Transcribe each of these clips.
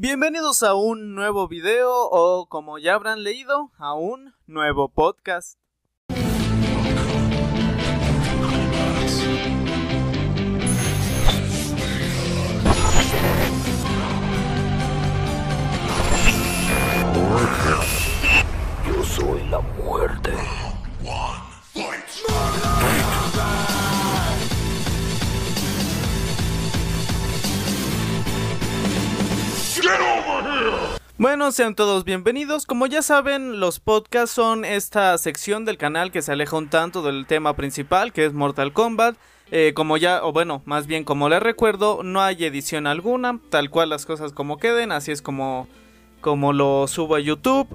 Bienvenidos a un nuevo video o como ya habrán leído, a un nuevo podcast. Yo soy la muerte. Bueno, sean todos bienvenidos. Como ya saben, los podcasts son esta sección del canal que se aleja un tanto del tema principal, que es Mortal Kombat. Eh, como ya, o bueno, más bien como les recuerdo, no hay edición alguna, tal cual las cosas como queden, así es como, como lo subo a YouTube.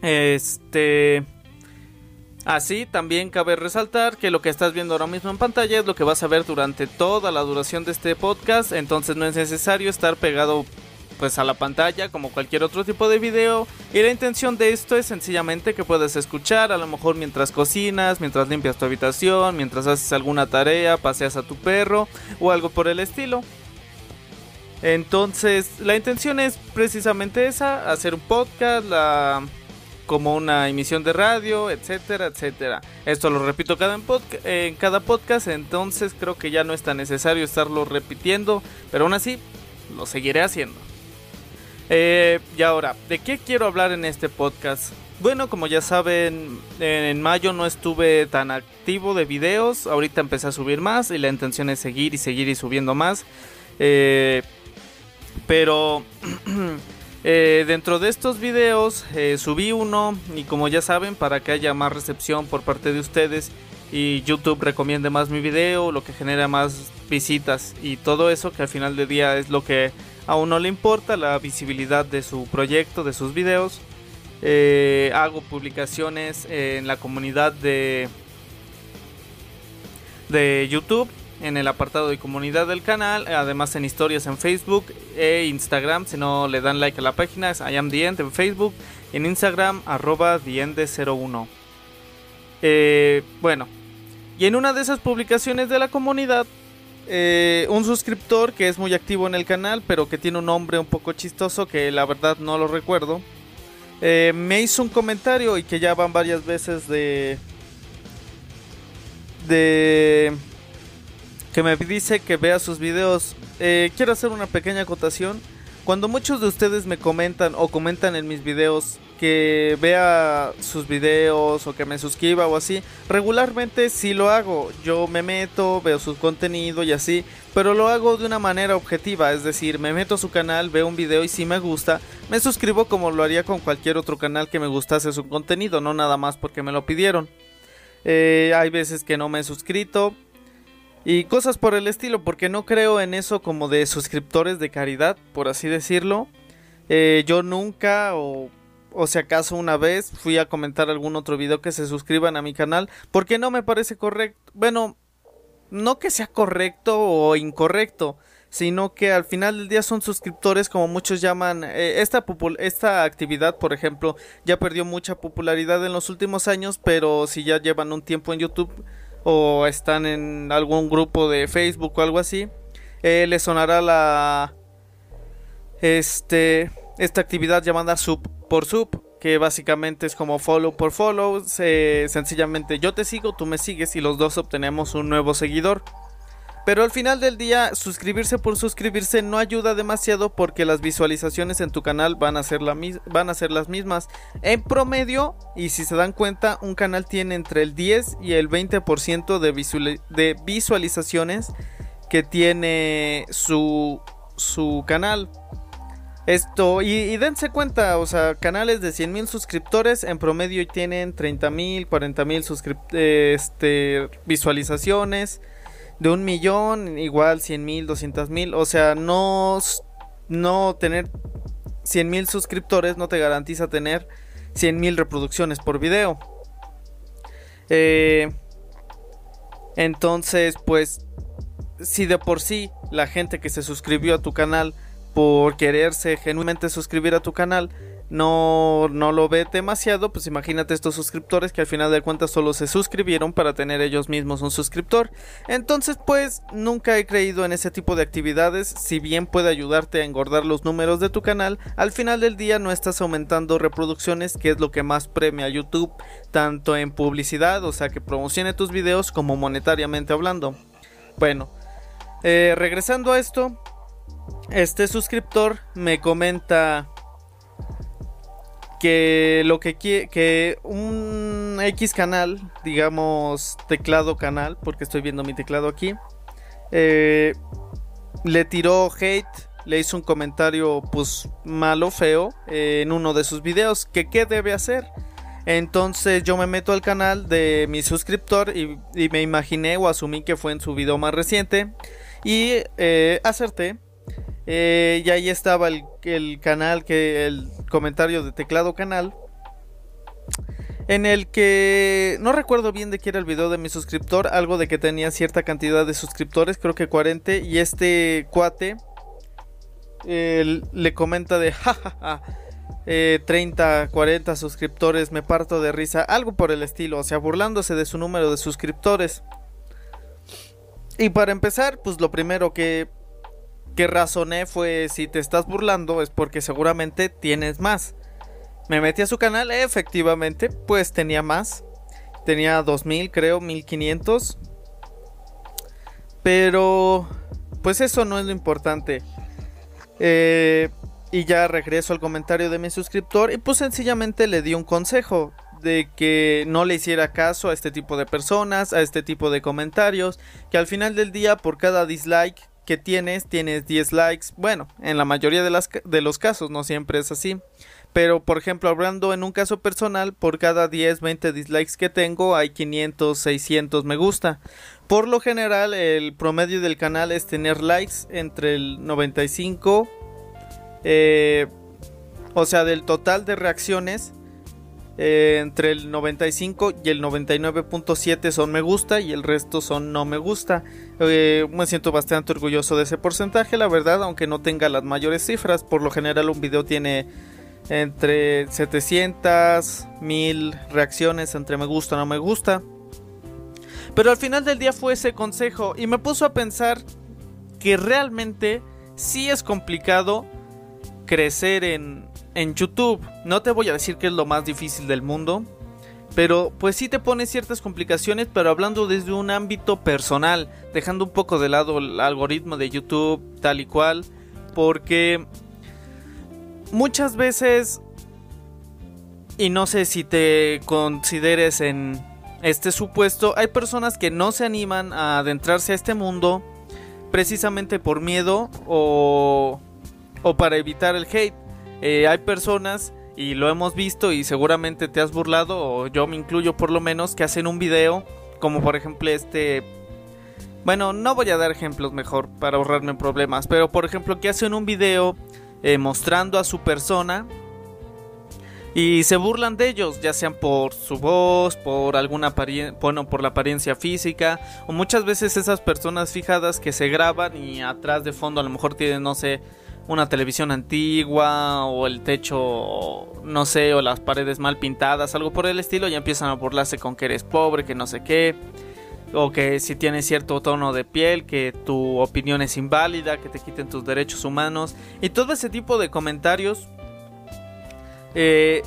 Este... Así también cabe resaltar que lo que estás viendo ahora mismo en pantalla es lo que vas a ver durante toda la duración de este podcast, entonces no es necesario estar pegado pues a la pantalla como cualquier otro tipo de video y la intención de esto es sencillamente que puedas escuchar a lo mejor mientras cocinas, mientras limpias tu habitación, mientras haces alguna tarea, paseas a tu perro o algo por el estilo. Entonces, la intención es precisamente esa, hacer un podcast, la como una emisión de radio, etcétera, etcétera. Esto lo repito cada en, en, cada podcast, entonces creo que ya no es tan necesario estarlo repitiendo, pero aún así lo seguiré haciendo. Eh, y ahora, ¿de qué quiero hablar en este podcast? Bueno, como ya saben, en mayo no estuve tan activo de videos, ahorita empecé a subir más y la intención es seguir y seguir y subiendo más. Eh, pero eh, dentro de estos videos eh, subí uno y como ya saben, para que haya más recepción por parte de ustedes y YouTube recomiende más mi video, lo que genera más visitas y todo eso que al final del día es lo que a uno le importa la visibilidad de su proyecto, de sus videos. Eh, hago publicaciones en la comunidad de, de YouTube, en el apartado de comunidad del canal, además en historias en Facebook e Instagram. Si no le dan like a la página, es I am the end en Facebook, en Instagram, arroba the01. Eh, bueno, y en una de esas publicaciones de la comunidad eh, un suscriptor que es muy activo en el canal, pero que tiene un nombre un poco chistoso que la verdad no lo recuerdo. Eh, me hizo un comentario y que ya van varias veces de. de. que me dice que vea sus videos. Eh, quiero hacer una pequeña acotación. Cuando muchos de ustedes me comentan o comentan en mis videos que vea sus videos o que me suscriba o así, regularmente sí lo hago. Yo me meto, veo su contenido y así, pero lo hago de una manera objetiva, es decir, me meto a su canal, veo un video y si me gusta, me suscribo como lo haría con cualquier otro canal que me gustase su contenido, no nada más porque me lo pidieron. Eh, hay veces que no me he suscrito, y cosas por el estilo, porque no creo en eso como de suscriptores de caridad, por así decirlo. Eh, yo nunca, o, o si acaso una vez, fui a comentar algún otro video que se suscriban a mi canal, porque no me parece correcto. Bueno, no que sea correcto o incorrecto, sino que al final del día son suscriptores como muchos llaman eh, esta esta actividad por ejemplo ya perdió mucha popularidad en los últimos años pero si ya llevan un tiempo en YouTube o están en algún grupo de Facebook o algo así, eh, les sonará la este esta actividad llamada sub por sub, que básicamente es como follow por follow, sencillamente yo te sigo, tú me sigues y los dos obtenemos un nuevo seguidor. Pero al final del día, suscribirse por suscribirse no ayuda demasiado porque las visualizaciones en tu canal van a ser, van a ser las mismas. En promedio, y si se dan cuenta, un canal tiene entre el 10 y el 20% de, de visualizaciones que tiene su, su canal. Esto, y, dense cuenta, o sea, canales de 100 mil suscriptores en promedio tienen 30 mil, 40 mil este, visualizaciones de un millón, igual 100 mil, 200 mil. O sea, no, no tener 100 mil suscriptores no te garantiza tener 100 mil reproducciones por video. Eh, entonces, pues, si de por sí la gente que se suscribió a tu canal por quererse genuinamente suscribir a tu canal no, no lo ve demasiado, pues imagínate estos suscriptores que al final de cuentas solo se suscribieron para tener ellos mismos un suscriptor. Entonces, pues nunca he creído en ese tipo de actividades. Si bien puede ayudarte a engordar los números de tu canal, al final del día no estás aumentando reproducciones, que es lo que más premia a YouTube, tanto en publicidad, o sea que promocione tus videos, como monetariamente hablando. Bueno, eh, regresando a esto, este suscriptor me comenta que lo que quiere que un X canal, digamos teclado canal, porque estoy viendo mi teclado aquí, eh, le tiró hate, le hizo un comentario pues malo, feo, en uno de sus videos, que qué debe hacer. Entonces yo me meto al canal de mi suscriptor y, me imaginé o asumí que fue en su video más reciente y eh, acerté eh, y ahí estaba el, canal, que el comentario de teclado canal. En el que no recuerdo bien de qué era el video de mi suscriptor, algo de que tenía cierta cantidad de suscriptores, creo que 40, y este cuate le comenta de jajaja. 30, 40 suscriptores, me parto de risa, algo por el estilo, o sea, burlándose de su número de suscriptores. Y para empezar, pues lo primero que que razoné fue si te estás burlando es porque seguramente tienes más. Me metí a su canal, efectivamente, pues tenía más. Tenía 2000, creo, 1500. Pero, pues eso no es lo importante. Eh, y ya regreso al comentario de mi suscriptor y pues sencillamente le di un consejo de que no le hiciera caso a este tipo de personas, a este tipo de comentarios, que al final del día por cada dislike que tienes, tienes 10 likes. Bueno, en la mayoría de, las, de los casos no siempre es así. Pero por ejemplo, hablando en un caso personal, por cada 10, 20 dislikes que tengo hay 500, 600 me gusta. Por lo general, el promedio del canal es tener likes entre el 95, eh, o sea, del total de reacciones, eh, entre el 95 y el 99.7 son me gusta y el resto son no me gusta. Eh, me siento bastante orgulloso de ese porcentaje, la verdad, aunque no tenga las mayores cifras. Por lo general un video tiene entre 700, 1000 reacciones entre me gusta no me gusta. Pero al final del día fue ese consejo y me puso a pensar que realmente sí es complicado crecer en, en YouTube. No te voy a decir que es lo más difícil del mundo, pero pues sí te pone ciertas complicaciones, pero hablando desde un ámbito personal, dejando un poco de lado el algoritmo de YouTube tal y cual, porque muchas veces, y no sé si te consideres en este supuesto, hay personas que no se animan a adentrarse a este mundo precisamente por miedo o, o para evitar el hate. Eh, hay personas, y lo hemos visto y seguramente te has burlado, o yo me incluyo por lo menos, que hacen un video, como por ejemplo este... Bueno, no voy a dar ejemplos mejor para ahorrarme problemas, pero por ejemplo que hacen un video eh, mostrando a su persona y se burlan de ellos, ya sean por su voz, por alguna bueno, por la apariencia física, o muchas veces esas personas fijadas que se graban y atrás de fondo a lo mejor tienen, no sé, una televisión antigua o el techo, no sé, o las paredes mal pintadas, algo por el estilo, ya empiezan a burlarse con que eres pobre, que no sé qué, o que si tienes cierto tono de piel, que tu opinión es inválida, que te quiten tus derechos humanos, y todo ese tipo de comentarios eh,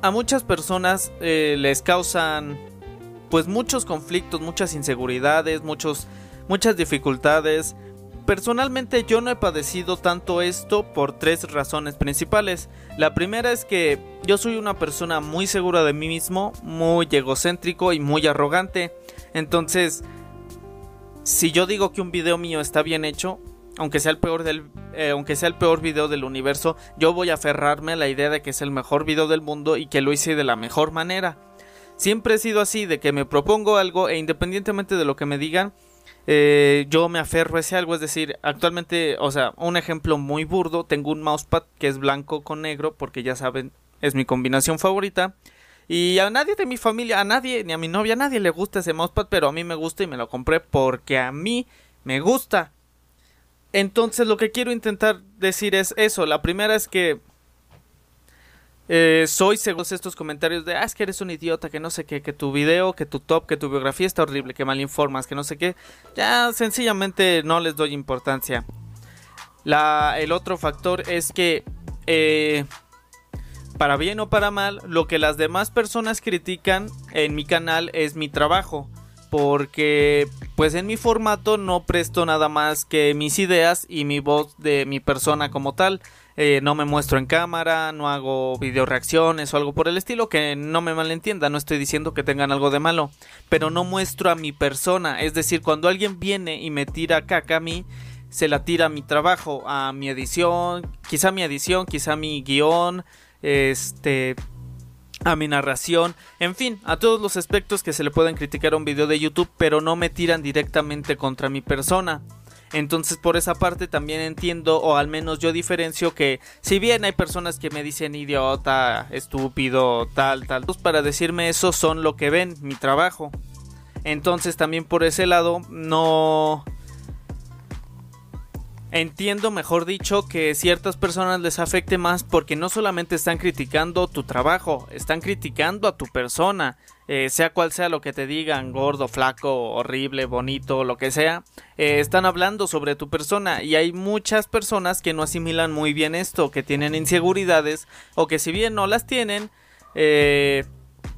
a muchas personas eh, les causan pues muchos conflictos, muchas inseguridades, muchos, muchas dificultades, Personalmente yo no he padecido tanto esto por tres razones principales. La primera es que yo soy una persona muy segura de mí mismo, muy egocéntrico y muy arrogante. Entonces, si yo digo que un video mío está bien hecho, aunque sea el peor del eh, aunque sea el peor video del universo, yo voy a aferrarme a la idea de que es el mejor video del mundo y que lo hice de la mejor manera. Siempre he sido así, de que me propongo algo e independientemente de lo que me digan, eh, yo me aferro a ese algo, es decir, actualmente, o sea, un ejemplo muy burdo, tengo un mousepad que es blanco con negro, porque ya saben, es mi combinación favorita. Y a nadie de mi familia, a nadie, ni a mi novia, a nadie le gusta ese mousepad, pero a mí me gusta y me lo compré porque a mí me gusta. Entonces lo que quiero intentar decir es eso. La primera es que eh, soy según estos comentarios de, ah, es que eres un idiota, que no sé qué, que tu video, que tu top, que tu biografía está horrible, que mal informas, que no sé qué, ya sencillamente no les doy importancia. La, el otro factor es que, eh, para bien o para mal, lo que las demás personas critican en mi canal es mi trabajo. Porque pues en mi formato no presto nada más que mis ideas y mi voz de mi persona como tal. Eh, no me muestro en cámara, no hago video reacciones o algo por el estilo, que no me malentienda, no estoy diciendo que tengan algo de malo, pero no muestro a mi persona, es decir, cuando alguien viene y me tira caca a mí, se la tira a mi trabajo, a mi edición, quizá mi edición, quizá mi guion, este, a mi narración, en fin, a todos los aspectos que se le pueden criticar a un video de YouTube, pero no me tiran directamente contra mi persona. Entonces por esa parte también entiendo o al menos yo diferencio que si bien hay personas que me dicen idiota, estúpido, tal, tal, pues para decirme eso son lo que ven, mi trabajo. Entonces también por ese lado no Entiendo, mejor dicho, que ciertas personas les afecte más porque no solamente están criticando tu trabajo, están criticando a tu persona, eh, sea cual sea lo que te digan, gordo, flaco, horrible, bonito, lo que sea, eh, están hablando sobre tu persona. Y hay muchas personas que no asimilan muy bien esto, que tienen inseguridades o que si bien no las tienen, eh,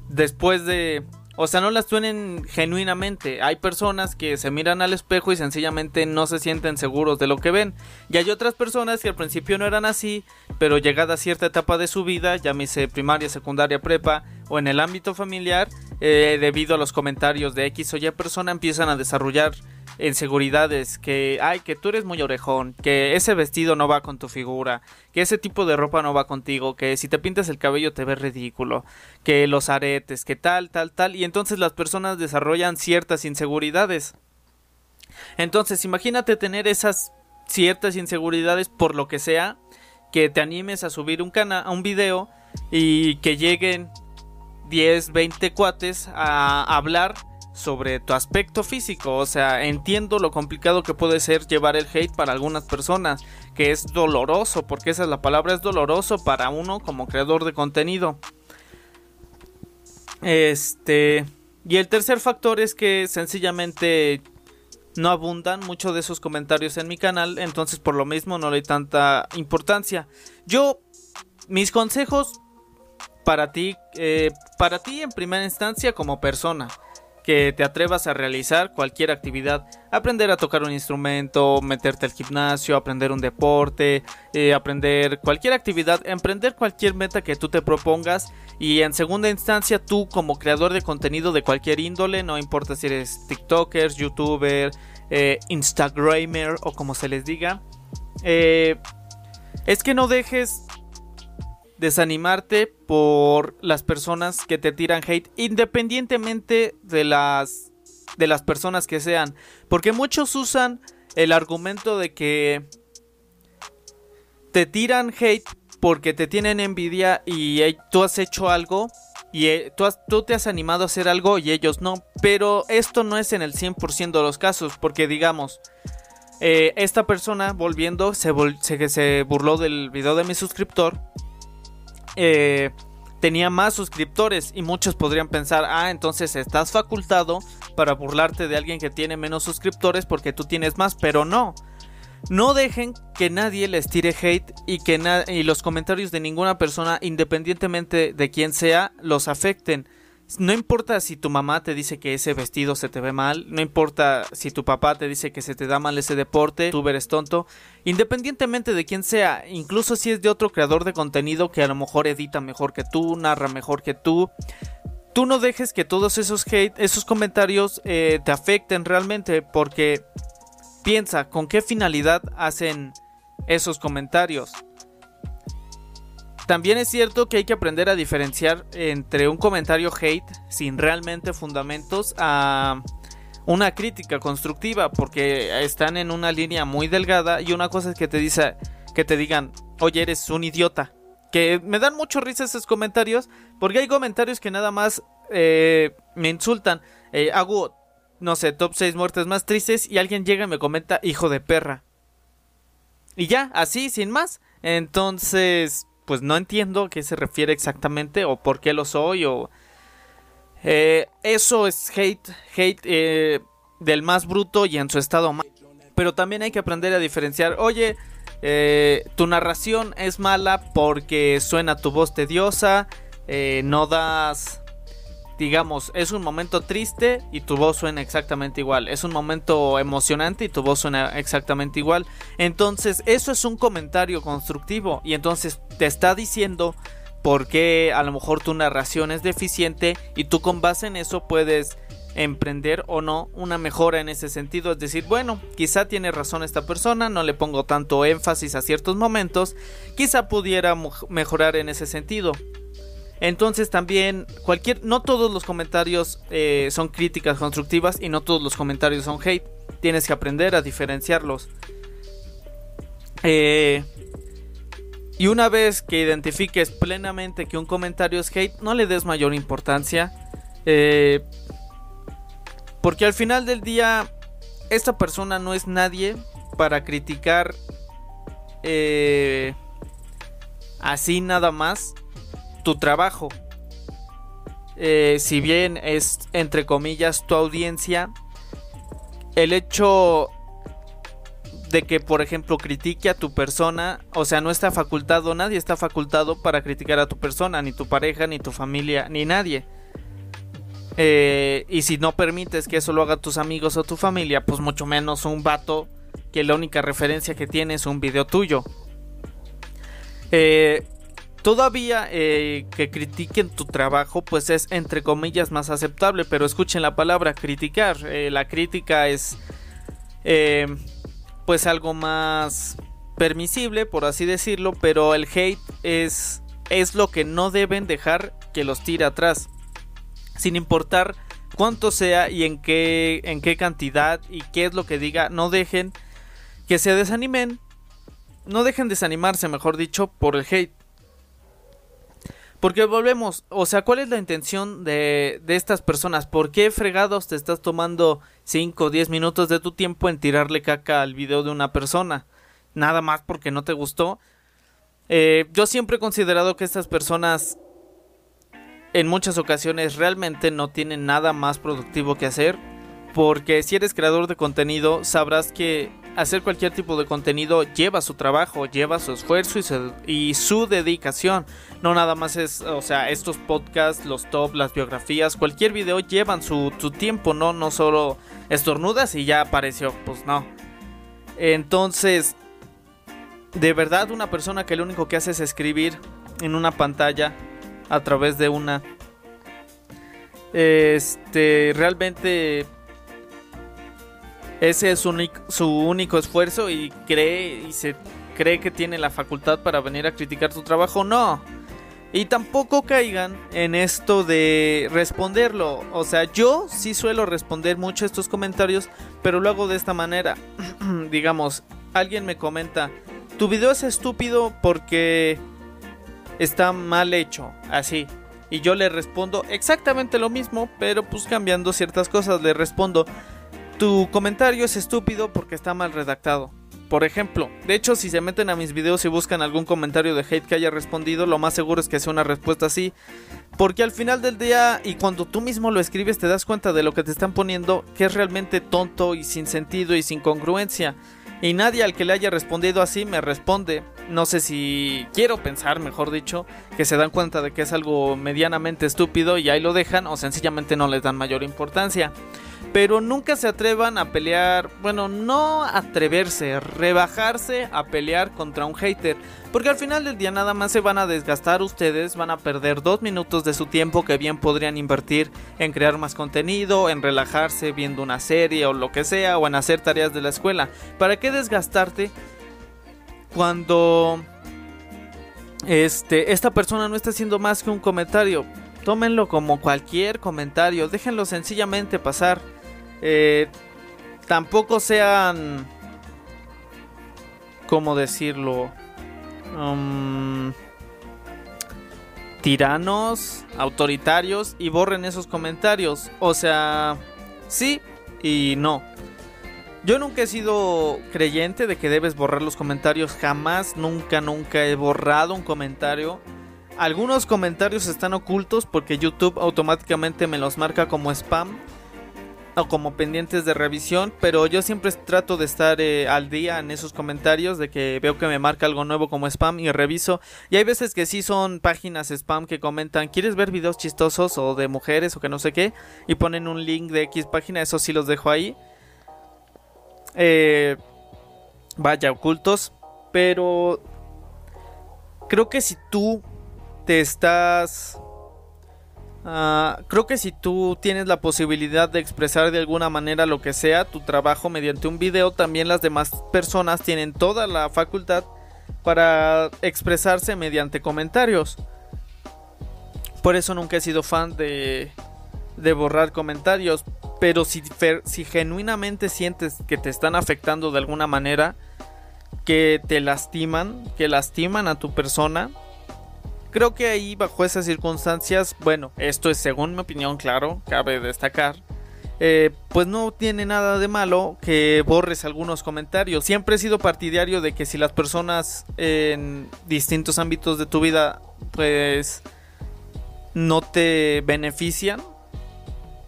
después de o sea, no las tienen genuinamente. Hay personas que se miran al espejo y sencillamente no se sienten seguros de lo que ven. Y hay otras personas que al principio no eran así, pero llegada a cierta etapa de su vida, llámese primaria, secundaria, prepa o en el ámbito familiar, eh, debido a los comentarios de X o Y persona, empiezan a desarrollar inseguridades, que, ay, que tú eres muy orejón, que ese vestido no va con tu figura, que ese tipo de ropa no va contigo, que si te pintas el cabello te ves ridículo, que los aretes, que tal, tal, tal, y entonces las personas desarrollan ciertas inseguridades. Entonces, imagínate tener esas ciertas inseguridades por lo que sea, que te animes a subir un canal, a un video y que lleguen 10, 20 cuates a hablar sobre tu aspecto físico. O sea, entiendo lo complicado que puede ser llevar el hate para algunas personas, que es doloroso, porque esa es la palabra, es doloroso para uno como creador de contenido. Este. Y el tercer factor es que sencillamente no abundan muchos de esos comentarios en mi canal, entonces por lo mismo no le doy tanta importancia. Yo, mis consejos para ti, eh, para ti en primera instancia como persona que te atrevas a realizar cualquier actividad, aprender a tocar un instrumento, meterte al gimnasio, aprender un deporte, eh, aprender cualquier actividad, emprender cualquier meta que tú te propongas. Y en segunda instancia tú como creador de contenido de cualquier índole, no importa si eres TikToker, YouTuber, eh, Instagramer o como se les diga, eh, es que no dejes desanimarte por las personas que te tiran hate independientemente de las de las personas que sean, porque muchos usan el argumento de que te tiran hate porque te tienen envidia y tú has hecho algo y eh, tú, te has animado a hacer algo y ellos no. Pero esto no es en el 100% de los casos, porque digamos, eh, esta persona volviendo se, se, se burló del video de mi suscriptor eh, tenía más suscriptores y muchos podrían pensar, ah, entonces estás facultado para burlarte de alguien que tiene menos suscriptores porque tú tienes más, pero no. No dejen que nadie les tire hate y que y los comentarios de ninguna persona, independientemente de quién sea, los afecten. No importa si tu mamá te dice que ese vestido se te ve mal, no importa si tu papá te dice que se te da mal ese deporte, tú eres tonto, independientemente de quién sea, incluso si es de otro creador de contenido que a lo mejor edita mejor que tú, narra mejor que tú, tú no dejes que todos esos hate, esos comentarios eh, te afecten realmente, porque piensa con qué finalidad hacen esos comentarios. También es cierto que hay que aprender a diferenciar entre un comentario hate sin realmente fundamentos a una crítica constructiva porque están en una línea muy delgada y una cosa es que te dice que te digan, "Oye, eres un idiota." Que me dan mucho risa esos comentarios porque hay comentarios que nada más eh, me insultan. Eh, hago no sé, top 6 muertes más tristes y alguien llega y me comenta hijo de perra. Y ya, así, sin más. Entonces, pues no entiendo a qué se refiere exactamente o por qué lo soy o... Eh, eso es hate, hate eh, del más bruto y en su estado más... Pero también hay que aprender a diferenciar, oye, eh, tu narración es mala porque suena tu voz tediosa, no das digamos, es un momento triste y tu voz suena exactamente igual. Es un momento emocionante y tu voz suena exactamente igual. Entonces, eso es un comentario constructivo y entonces te está diciendo por qué a lo mejor tu narración es deficiente y tú con base en eso puedes emprender o no una mejora en ese sentido. Es decir, bueno, quizá tiene razón esta persona, no le pongo tanto énfasis a ciertos momentos, quizá pudiera mejorar en ese sentido. Entonces también cualquier, no todos los comentarios eh, son críticas constructivas y no todos los comentarios son hate. Tienes que aprender a diferenciarlos. Eh, y una vez que identifiques plenamente que un comentario es hate, no le des mayor importancia. Eh, porque al final del día, esta persona no es nadie para criticar así nada más tu trabajo. Eh, si bien es entre comillas tu audiencia, el hecho de que por ejemplo critique a tu persona, o sea, no está facultado, nadie está facultado para criticar a tu persona, ni tu pareja, ni tu familia, ni nadie. Eh, y si no permites que eso lo haga tus amigos o tu familia, pues mucho menos un vato que la única referencia que tiene es un video tuyo. Eh, Todavía eh, que critiquen tu trabajo, pues es entre comillas más aceptable, pero escuchen la palabra criticar. Eh, la crítica es eh, pues algo más permisible, por así decirlo, pero el hate es, es lo que no deben dejar que los tire atrás. Sin importar cuánto sea y en qué, en qué cantidad y qué es lo que diga, no dejen que se desanimen. No dejen desanimarse, mejor dicho, por el hate. Porque volvemos, o sea, ¿cuál es la intención de, de estas personas? ¿Por qué fregados te estás tomando 5 o 10 minutos de tu tiempo en tirarle caca al video de una persona? Nada más porque no te gustó. Eh, yo siempre he considerado que estas personas en muchas ocasiones realmente no tienen nada más productivo que hacer. Porque si eres creador de contenido, sabrás que hacer cualquier tipo de contenido lleva su trabajo, lleva su esfuerzo y su, dedicación. No nada más es, o sea, estos podcasts, los top, las biografías, cualquier video llevan su, tiempo, ¿no? No solo estornudas y ya apareció, pues no. Entonces, de verdad una persona que lo único que hace es escribir en una pantalla a través de una... Este, realmente ese es su, único esfuerzo y cree y se cree que tiene la facultad para venir a criticar tu trabajo. No. Y tampoco caigan en esto de responderlo. O sea, yo sí suelo responder mucho estos comentarios, pero lo hago de esta manera. Digamos, alguien me comenta, tu video es estúpido porque está mal hecho, así. Y yo le respondo exactamente lo mismo, pero pues cambiando ciertas cosas. Le respondo, tu comentario es estúpido porque está mal redactado. Por ejemplo, de hecho si se meten a mis videos y buscan algún comentario de hate que haya respondido, lo más seguro es que sea una respuesta así. Porque al final del día y cuando tú mismo lo escribes te das cuenta de lo que te están poniendo que es realmente tonto y sin sentido y sin congruencia. Y nadie al que le haya respondido así me responde. No sé si quiero pensar, mejor dicho, que se dan cuenta de que es algo medianamente estúpido y ahí lo dejan o sencillamente no les dan mayor importancia pero nunca se atrevan a pelear, bueno, no atreverse, rebajarse a pelear contra un hater, porque al final del día nada más se van a desgastar ustedes, van a perder dos minutos de su tiempo que bien podrían invertir en crear más contenido, en relajarse viendo una serie o lo que sea, o en hacer tareas de la escuela. ¿Para qué desgastarte cuando este, esta persona no está haciendo más que un comentario? Tómenlo como cualquier comentario, déjenlo sencillamente pasar eh, tampoco sean, ¿cómo decirlo? Um, tiranos, autoritarios y borren esos comentarios. O sea, sí y no. Yo nunca he sido creyente de que debes borrar los comentarios. Jamás, nunca, nunca he borrado un comentario. Algunos comentarios están ocultos porque YouTube automáticamente me los marca como spam o como pendientes de revisión, pero yo siempre trato de estar eh, al día en esos comentarios de que veo que me marca algo nuevo como spam y reviso. Y hay veces que sí son páginas spam que comentan, ¿quieres ver videos chistosos o de mujeres o que no sé qué? Y ponen un link de X página, eso sí los dejo ahí. Eh, vaya, ocultos. Pero creo que si tú te estás... Uh, creo que si tú tienes la posibilidad de expresar de alguna manera lo que sea tu trabajo mediante un video, también las demás personas tienen toda la facultad para expresarse mediante comentarios. Por eso nunca he sido fan de, de borrar comentarios. Pero si, si genuinamente sientes que te están afectando de alguna manera, que te lastiman, que lastiman a tu persona, creo que ahí bajo esas circunstancias, bueno, esto es según mi opinión, claro, cabe destacar. Eh, pues no tiene nada de malo que borres algunos comentarios. Siempre he sido partidario de que si las personas en distintos ámbitos de tu vida pues no te benefician,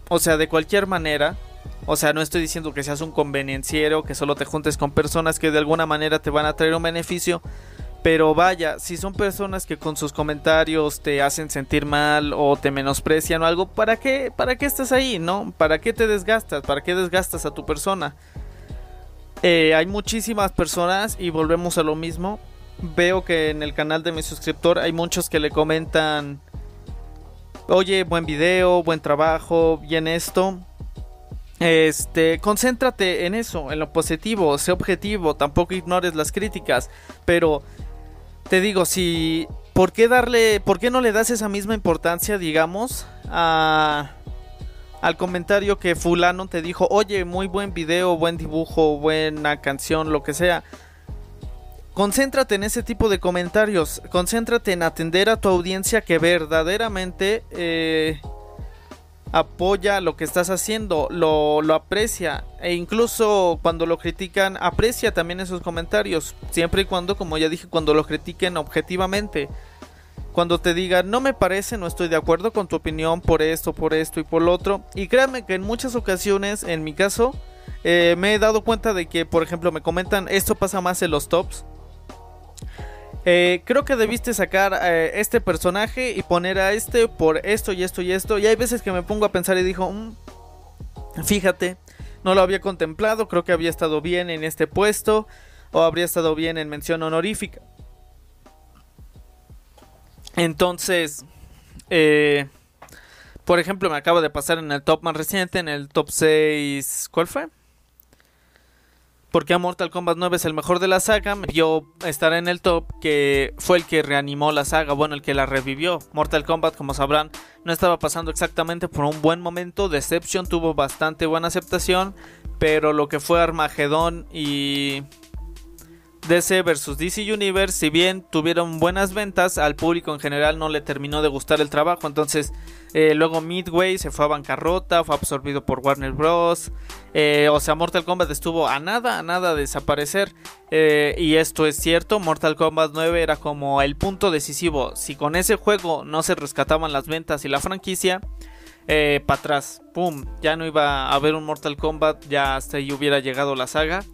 o sea, de cualquier manera. O sea, no estoy diciendo que seas un convenienciero, que solo te juntes con personas que de alguna manera te van a traer un beneficio. Pero vaya, si son personas que con sus comentarios te hacen sentir mal o te menosprecian o algo, ¿para qué, para qué estás ahí, no? ¿Para qué te desgastas? ¿Para qué desgastas a tu persona? Eh, hay muchísimas personas y volvemos a lo mismo. Veo que en el canal de mi suscriptor hay muchos que le comentan oye, buen video, buen trabajo, bien esto. Este, concéntrate en eso, en lo positivo, sé objetivo, tampoco ignores las críticas, pero te digo, si ¿por qué darle por qué no le das esa misma importancia, digamos, a al comentario que fulano te dijo, "Oye, muy buen video, buen dibujo, buena canción, lo que sea." Concéntrate en ese tipo de comentarios, concéntrate en atender a tu audiencia que verdaderamente eh, apoya lo que estás haciendo, lo, lo, aprecia e incluso cuando lo critican, aprecia también esos comentarios, siempre y cuando, como ya dije, cuando lo critiquen objetivamente. Cuando te digan, no me parece, no estoy de acuerdo con tu opinión por esto, por esto y por lo otro. Y créanme que en muchas ocasiones, en mi caso, eh, me he dado cuenta de que, por ejemplo, me comentan, esto pasa más en los tops. Eh, creo que debiste sacar eh, este personaje y poner a este por esto y esto y esto. Y hay veces que me pongo a pensar y digo, mm, fíjate, no lo había contemplado, creo que había estado bien en este puesto o habría estado bien en mención honorífica. Entonces, eh, por ejemplo, me acaba de pasar en el top más reciente, en el top 6, ¿cuál fue? Porque Mortal Kombat 9 es el mejor de la saga, me vio estar en el top, que fue el que reanimó la saga, bueno, el que la revivió. Mortal Kombat, como sabrán, no estaba pasando exactamente por un buen momento, Deception tuvo bastante buena aceptación, pero lo que fue Armagedón y DC vs DC Universe, si bien tuvieron buenas ventas, al público en general no le terminó de gustar el trabajo. Entonces, eh, luego Midway se fue a bancarrota, fue absorbido por Warner Bros. Eh, o sea, Mortal Kombat estuvo a nada, a nada de desaparecer. Eh, y esto es cierto, Mortal Kombat 9 era como el punto decisivo. Si con ese juego no se rescataban las ventas y la franquicia, para atrás, ¡pum! Ya no iba a haber un Mortal Kombat, ya hasta ahí hubiera llegado la saga.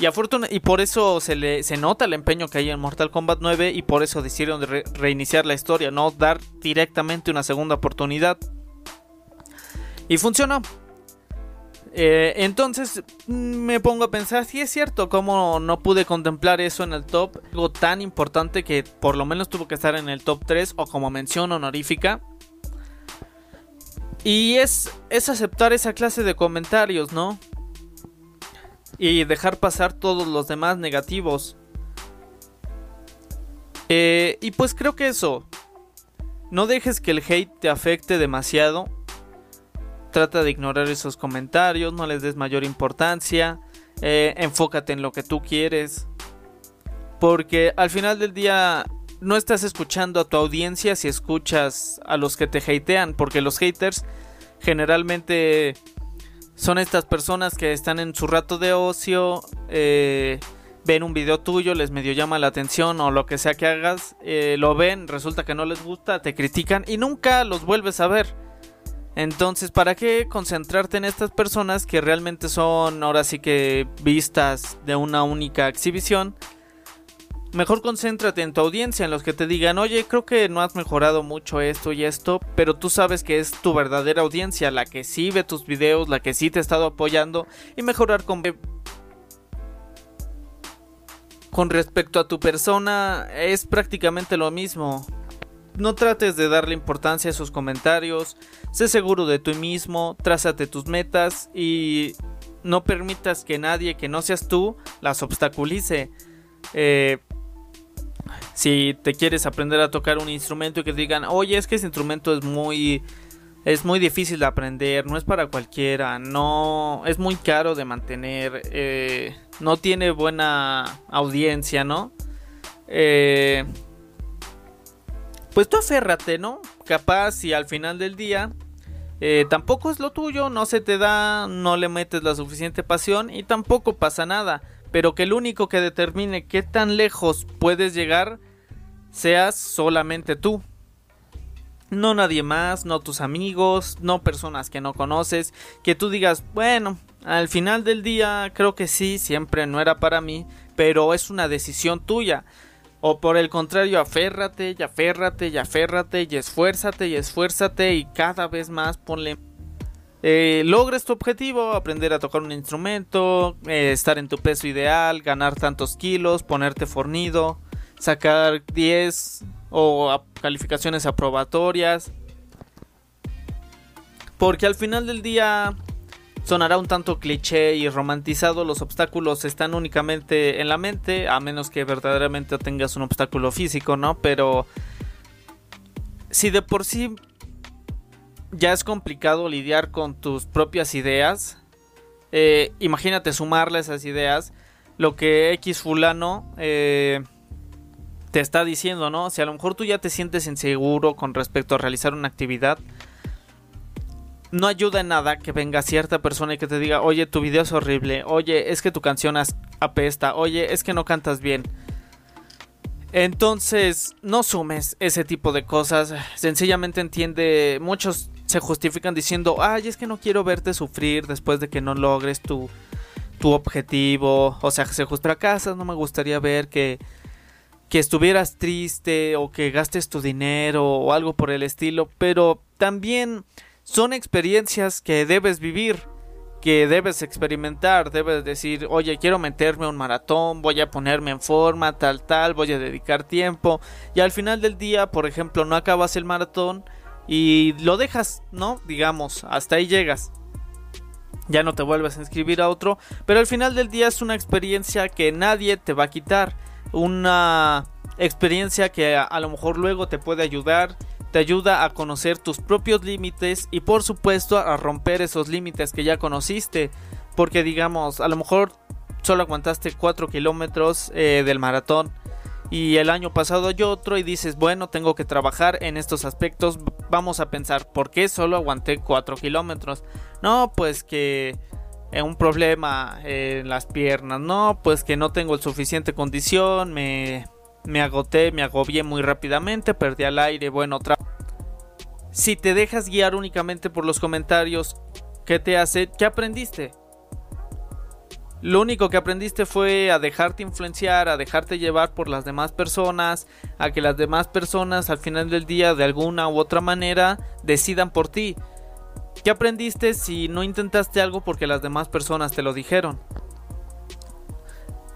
Y, por eso se, le, se nota el empeño que hay en Mortal Kombat 9 y por eso decidieron reiniciar la historia, no dar directamente una segunda oportunidad. Y funcionó. Eh, entonces mm, me pongo a pensar si es cierto cómo no pude contemplar eso en el top, algo tan importante que por lo menos tuvo que estar en el top 3 o como mención honorífica. Y es, es aceptar esa clase de comentarios, ¿no? Y dejar pasar todos los demás negativos. Eh, y pues creo que eso. No dejes que el hate te afecte demasiado. Trata de ignorar esos comentarios, no les des mayor importancia. Eh, enfócate en lo que tú quieres. Porque al final del día no estás escuchando a tu audiencia si escuchas a los que te hatean. Porque los haters generalmente son estas personas que están en su rato de ocio, eh, ven un video tuyo, les medio llama la atención o lo que sea que hagas, eh, lo ven, resulta que no les gusta, te critican y nunca los vuelves a ver. Entonces, ¿para qué concentrarte en estas personas que realmente son ahora sí que vistas de una única exhibición? Mejor concéntrate en tu audiencia, en los que te digan, oye, creo que no has mejorado mucho esto y esto, pero tú sabes que es tu verdadera audiencia, la que sí ve tus videos, la que sí te ha estado apoyando y mejorar con... Con respecto a tu persona, es prácticamente lo mismo. No trates de darle importancia a esos comentarios, sé seguro de ti mismo, trázate tus metas y no permitas que nadie que no seas tú las obstaculice. Eh, si te quieres aprender a tocar un instrumento y que digan, oye, es que ese instrumento es muy es muy difícil de aprender, no es para cualquiera, no es muy caro de mantener, eh, no tiene buena audiencia, ¿no? Eh, pues tú aférrate, ¿no? Capaz si al final del día eh, tampoco es lo tuyo, no se te da, no le metes la suficiente pasión y tampoco pasa nada, pero que el único que determine qué tan lejos puedes llegar seas solamente tú. No nadie más, no tus amigos, no personas que no conoces, que tú digas, bueno, al final del día creo que sí, siempre no era para mí, pero es una decisión tuya. O por el contrario, aférrate y aférrate y aférrate y esfuérzate y esfuérzate y cada vez más ponle... Eh, logres tu objetivo, aprender a tocar un instrumento, eh, estar en tu peso ideal, ganar tantos kilos, ponerte fornido, sacar 10 o calificaciones aprobatorias. Porque al final del día sonará un tanto cliché y romantizado, los obstáculos están únicamente en la mente, a menos que verdaderamente tengas un obstáculo físico, ¿no? Pero si de por sí ya es complicado lidiar con tus propias ideas, eh, imagínate sumarle esas ideas lo que X fulano eh, te está diciendo, ¿no? Si a lo mejor tú ya te sientes inseguro con respecto a realizar una actividad, no ayuda en nada que venga cierta persona y que te diga, oye, tu video es horrible, oye, es que tu canción apesta, oye, es que no cantas bien. Entonces, no sumes ese tipo de cosas. Sencillamente entiende, muchos se justifican diciendo, ay, es que no quiero verte sufrir después de que no logres tu, tu objetivo. O sea, se fracasas, no me gustaría ver que que estuvieras triste o que gastes tu dinero o algo por el estilo, pero también son experiencias que debes vivir, que debes experimentar, debes decir, oye, quiero meterme a un maratón, voy a ponerme en forma, tal, tal, voy a dedicar tiempo, y al final del día, por ejemplo, no acabas el maratón y lo dejas, ¿no? Digamos, hasta ahí llegas. Ya no te vuelves a inscribir a otro, pero al final del día es una experiencia que nadie te va a quitar una experiencia que a, lo mejor luego te puede ayudar, te ayuda a conocer tus propios límites y por supuesto a romper esos límites que ya conociste, porque digamos, a lo mejor solo aguantaste 4 kilómetros eh, del maratón y el año pasado hay otro y dices, bueno, tengo que trabajar en estos aspectos, vamos a pensar, ¿por qué solo aguanté 4 kilómetros? No, pues que un problema en las piernas, no, pues que no tengo el suficiente condición, me, me agoté, me agobié muy rápidamente, perdí el aire, bueno, otra... Si te dejas guiar únicamente por los comentarios, ¿qué te hace? ¿Qué aprendiste? Lo único que aprendiste fue a dejarte influenciar, a dejarte llevar por las demás personas, a que las demás personas al final del día de alguna u otra manera decidan por ti. ¿Qué aprendiste si no intentaste algo porque las demás personas te lo dijeron?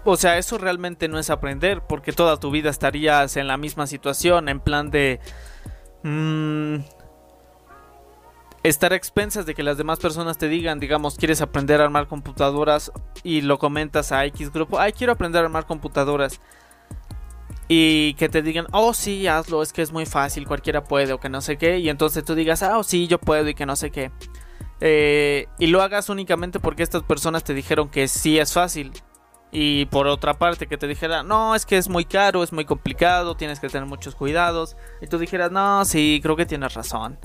O sea, eso realmente no es aprender, porque toda tu vida estarías en la misma situación, en plan de... Mm, estar a expensas de que las demás personas te digan, digamos, quieres aprender a armar computadoras y lo comentas a X grupo, ay, quiero aprender a armar computadoras y que te digan, oh sí, hazlo, es que es muy fácil, cualquiera puede o que no sé qué, y entonces tú digas, ah, oh, sí, yo puedo y que no sé qué. Eh, y lo hagas únicamente porque estas personas te dijeron que sí es fácil. Y por otra parte que te dijera, no, es que es muy caro, es muy complicado, tienes que tener muchos cuidados. Y tú dijeras, no, sí, creo que tienes razón.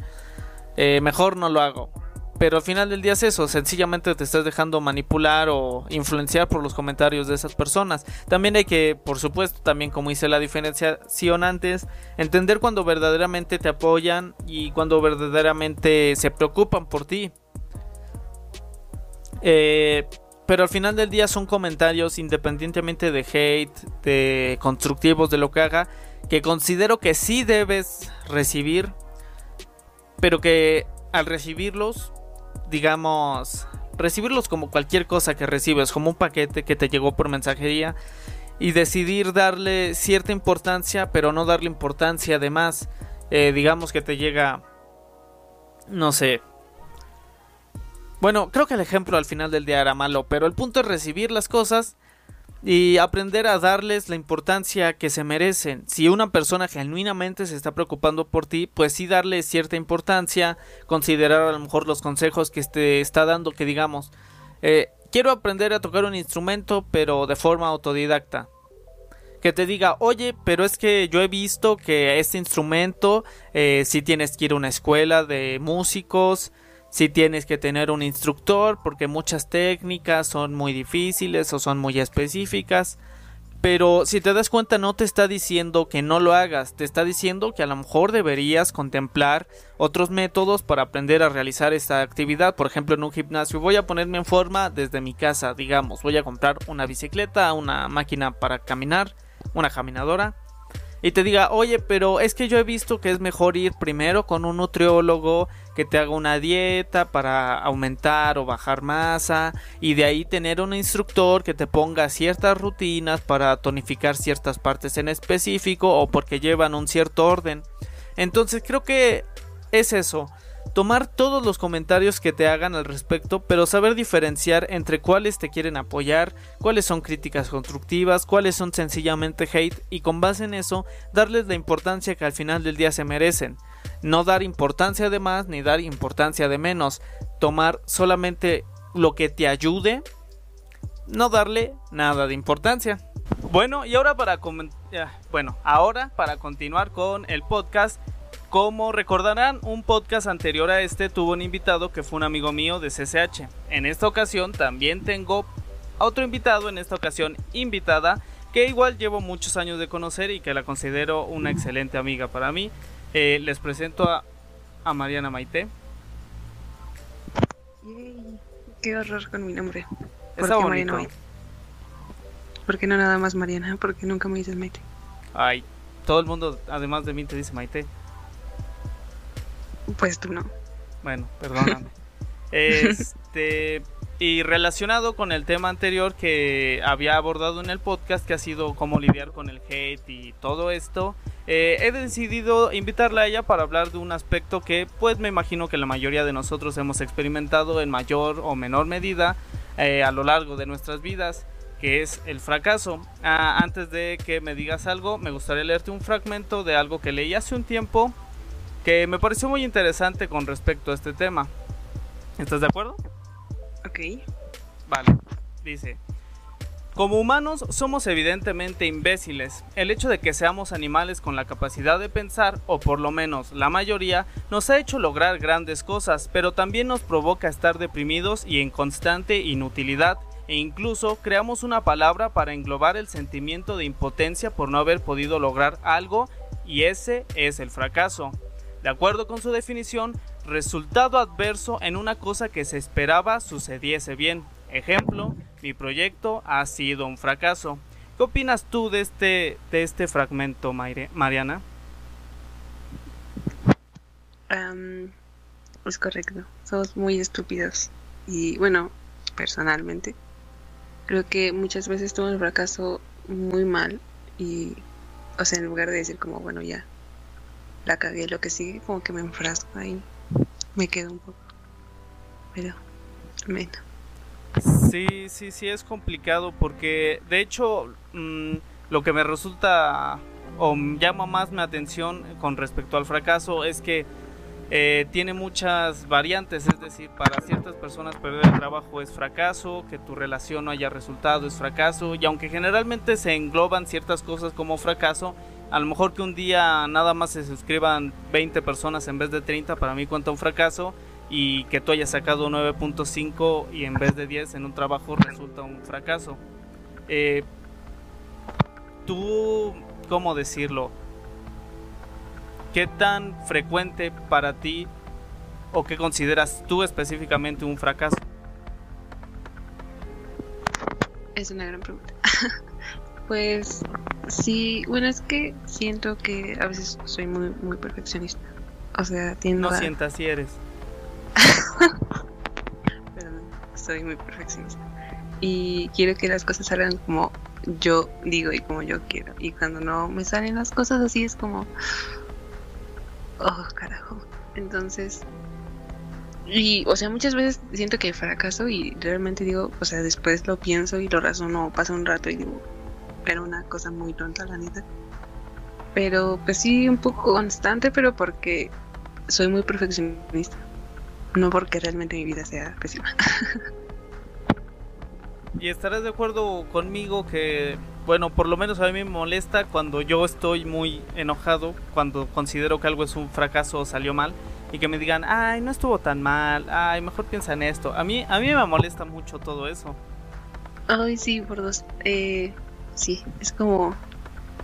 Eh, mejor no lo hago. pero al final del día es eso, sencillamente te estás dejando manipular o influenciar por los comentarios de esas personas. También hay que, por supuesto, también como hice la diferenciación antes, entender cuando verdaderamente te apoyan y cuando verdaderamente se preocupan por ti. Eh, pero al final del día son comentarios independientemente de hate, de constructivos, de lo que haga, que considero que sí debes recibir, pero que al recibirlos, digamos, recibirlos como cualquier cosa que recibes, como un paquete que te llegó por mensajería, y decidir darle cierta importancia, pero no darle importancia además, eh, digamos que te llega, no sé, bueno, creo que el ejemplo al final del día era malo, pero el punto es recibir las cosas y aprender a darles la importancia que se merecen. Si una persona genuinamente se está preocupando por ti, pues sí darle cierta importancia, considerar a lo mejor los consejos que te está dando, que digamos, eh, quiero aprender a tocar un instrumento, pero de forma autodidacta. Que te diga, oye, pero es que yo he visto que este instrumento, eh, si tienes que ir a una escuela de músicos, si tienes que tener un instructor porque muchas técnicas son muy difíciles o son muy específicas. Pero si te das cuenta no te está diciendo que no lo hagas, te está diciendo que a lo mejor deberías contemplar otros métodos para aprender a realizar esta actividad. Por ejemplo, en un gimnasio voy a ponerme en forma desde mi casa, digamos, voy a comprar una bicicleta, una máquina para caminar, una caminadora y te diga, oye, pero es que yo he visto que es mejor ir primero con un nutriólogo que te haga una dieta para aumentar o bajar masa y de ahí tener un instructor que te ponga ciertas rutinas para tonificar ciertas partes en específico o porque llevan un cierto orden. Entonces creo que es eso tomar todos los comentarios que te hagan al respecto, pero saber diferenciar entre cuáles te quieren apoyar, cuáles son críticas constructivas, cuáles son sencillamente hate y con base en eso darles la importancia que al final del día se merecen. No dar importancia de más ni dar importancia de menos, tomar solamente lo que te ayude, no darle nada de importancia. Bueno, y ahora para bueno, ahora para continuar con el podcast como recordarán, un podcast anterior a este tuvo un invitado que fue un amigo mío de CCH. En esta ocasión también tengo otro invitado, en esta ocasión invitada, que igual llevo muchos años de conocer y que la considero una excelente amiga para mí. Eh, les presento a, Mariana Maite. qué horror con mi nombre. ¿Por qué Mariana Maite? ¿Por qué no nada más Mariana? Porque nunca me dices Maite. Ay, todo el mundo, además de mí, te dice Maite. Pues tú no. Bueno, perdóname. este. Y relacionado con el tema anterior que había abordado en el podcast, que ha sido cómo lidiar con el hate y todo esto, eh, he decidido invitarla a ella para hablar de un aspecto que pues me imagino que la mayoría de nosotros hemos experimentado en mayor o menor medida eh, a lo largo de nuestras vidas, que es el fracaso. Ah, antes de que me digas algo, me gustaría leerte un fragmento de algo que leí hace un tiempo que me pareció muy interesante con respecto a este tema. ¿Estás de acuerdo? Ok. Vale, dice. Como humanos somos evidentemente imbéciles. El hecho de que seamos animales con la capacidad de pensar, o por lo menos la mayoría, nos ha hecho lograr grandes cosas, pero también nos provoca estar deprimidos y en constante inutilidad, e incluso creamos una palabra para englobar el sentimiento de impotencia por no haber podido lograr algo, y ese es el fracaso de acuerdo con su definición, resultado adverso en una cosa que se esperaba sucediese bien. Ejemplo, mi proyecto ha sido un fracaso. ¿Qué opinas tú de este, de este fragmento, Mariana? es correcto, somos muy estúpidos. Y bueno, personalmente, creo que muchas veces tomo el fracaso muy mal y, o sea, en lugar de decir como, bueno, ya, la cagué, lo que sigue como que me enfrasco ahí, me quedo un poco, pero menos. Sí, sí, sí es complicado porque de hecho mm, lo que me resulta o llama más mi atención con respecto al fracaso es que eh, tiene muchas variantes, es decir, para ciertas personas perder el trabajo es fracaso, que tu relación no haya resultado es fracaso, y aunque generalmente se engloban ciertas cosas como fracaso, a lo mejor que un día nada más se suscriban 20 personas en vez de 30, para mí cuenta un fracaso. y que tú hayas sacado 9.5 y en vez de 10 en un trabajo resulta un fracaso. Eh, tú, ¿cómo decirlo? ¿Qué tan frecuente para ti o qué consideras tú específicamente un fracaso? Es una gran pregunta. pues sí, bueno, es que siento que a veces soy muy, muy perfeccionista. O sea, tiendo No a... sientas si eres. Perdón, soy muy perfeccionista. Y quiero que las cosas salgan como yo digo y como yo quiero. Y cuando no me salen las cosas así es como... Oh, carajo. Entonces... Y, o sea, muchas veces siento que fracaso y realmente digo, o sea, después lo pienso y lo razono, pasa un rato y digo, era una cosa muy tonta, la neta. Pero, pues sí, un poco constante, pero porque soy muy perfeccionista. No porque realmente mi vida sea pésima. Y estarás de acuerdo conmigo que, bueno, por lo menos a mí me molesta cuando yo estoy muy enojado, cuando considero que algo es un fracaso o salió mal, y que me digan, ay, no estuvo tan mal, ay, mejor piensa en esto. A mí, a mí me molesta mucho todo eso. Ay, sí, por dos. Eh, sí, es como...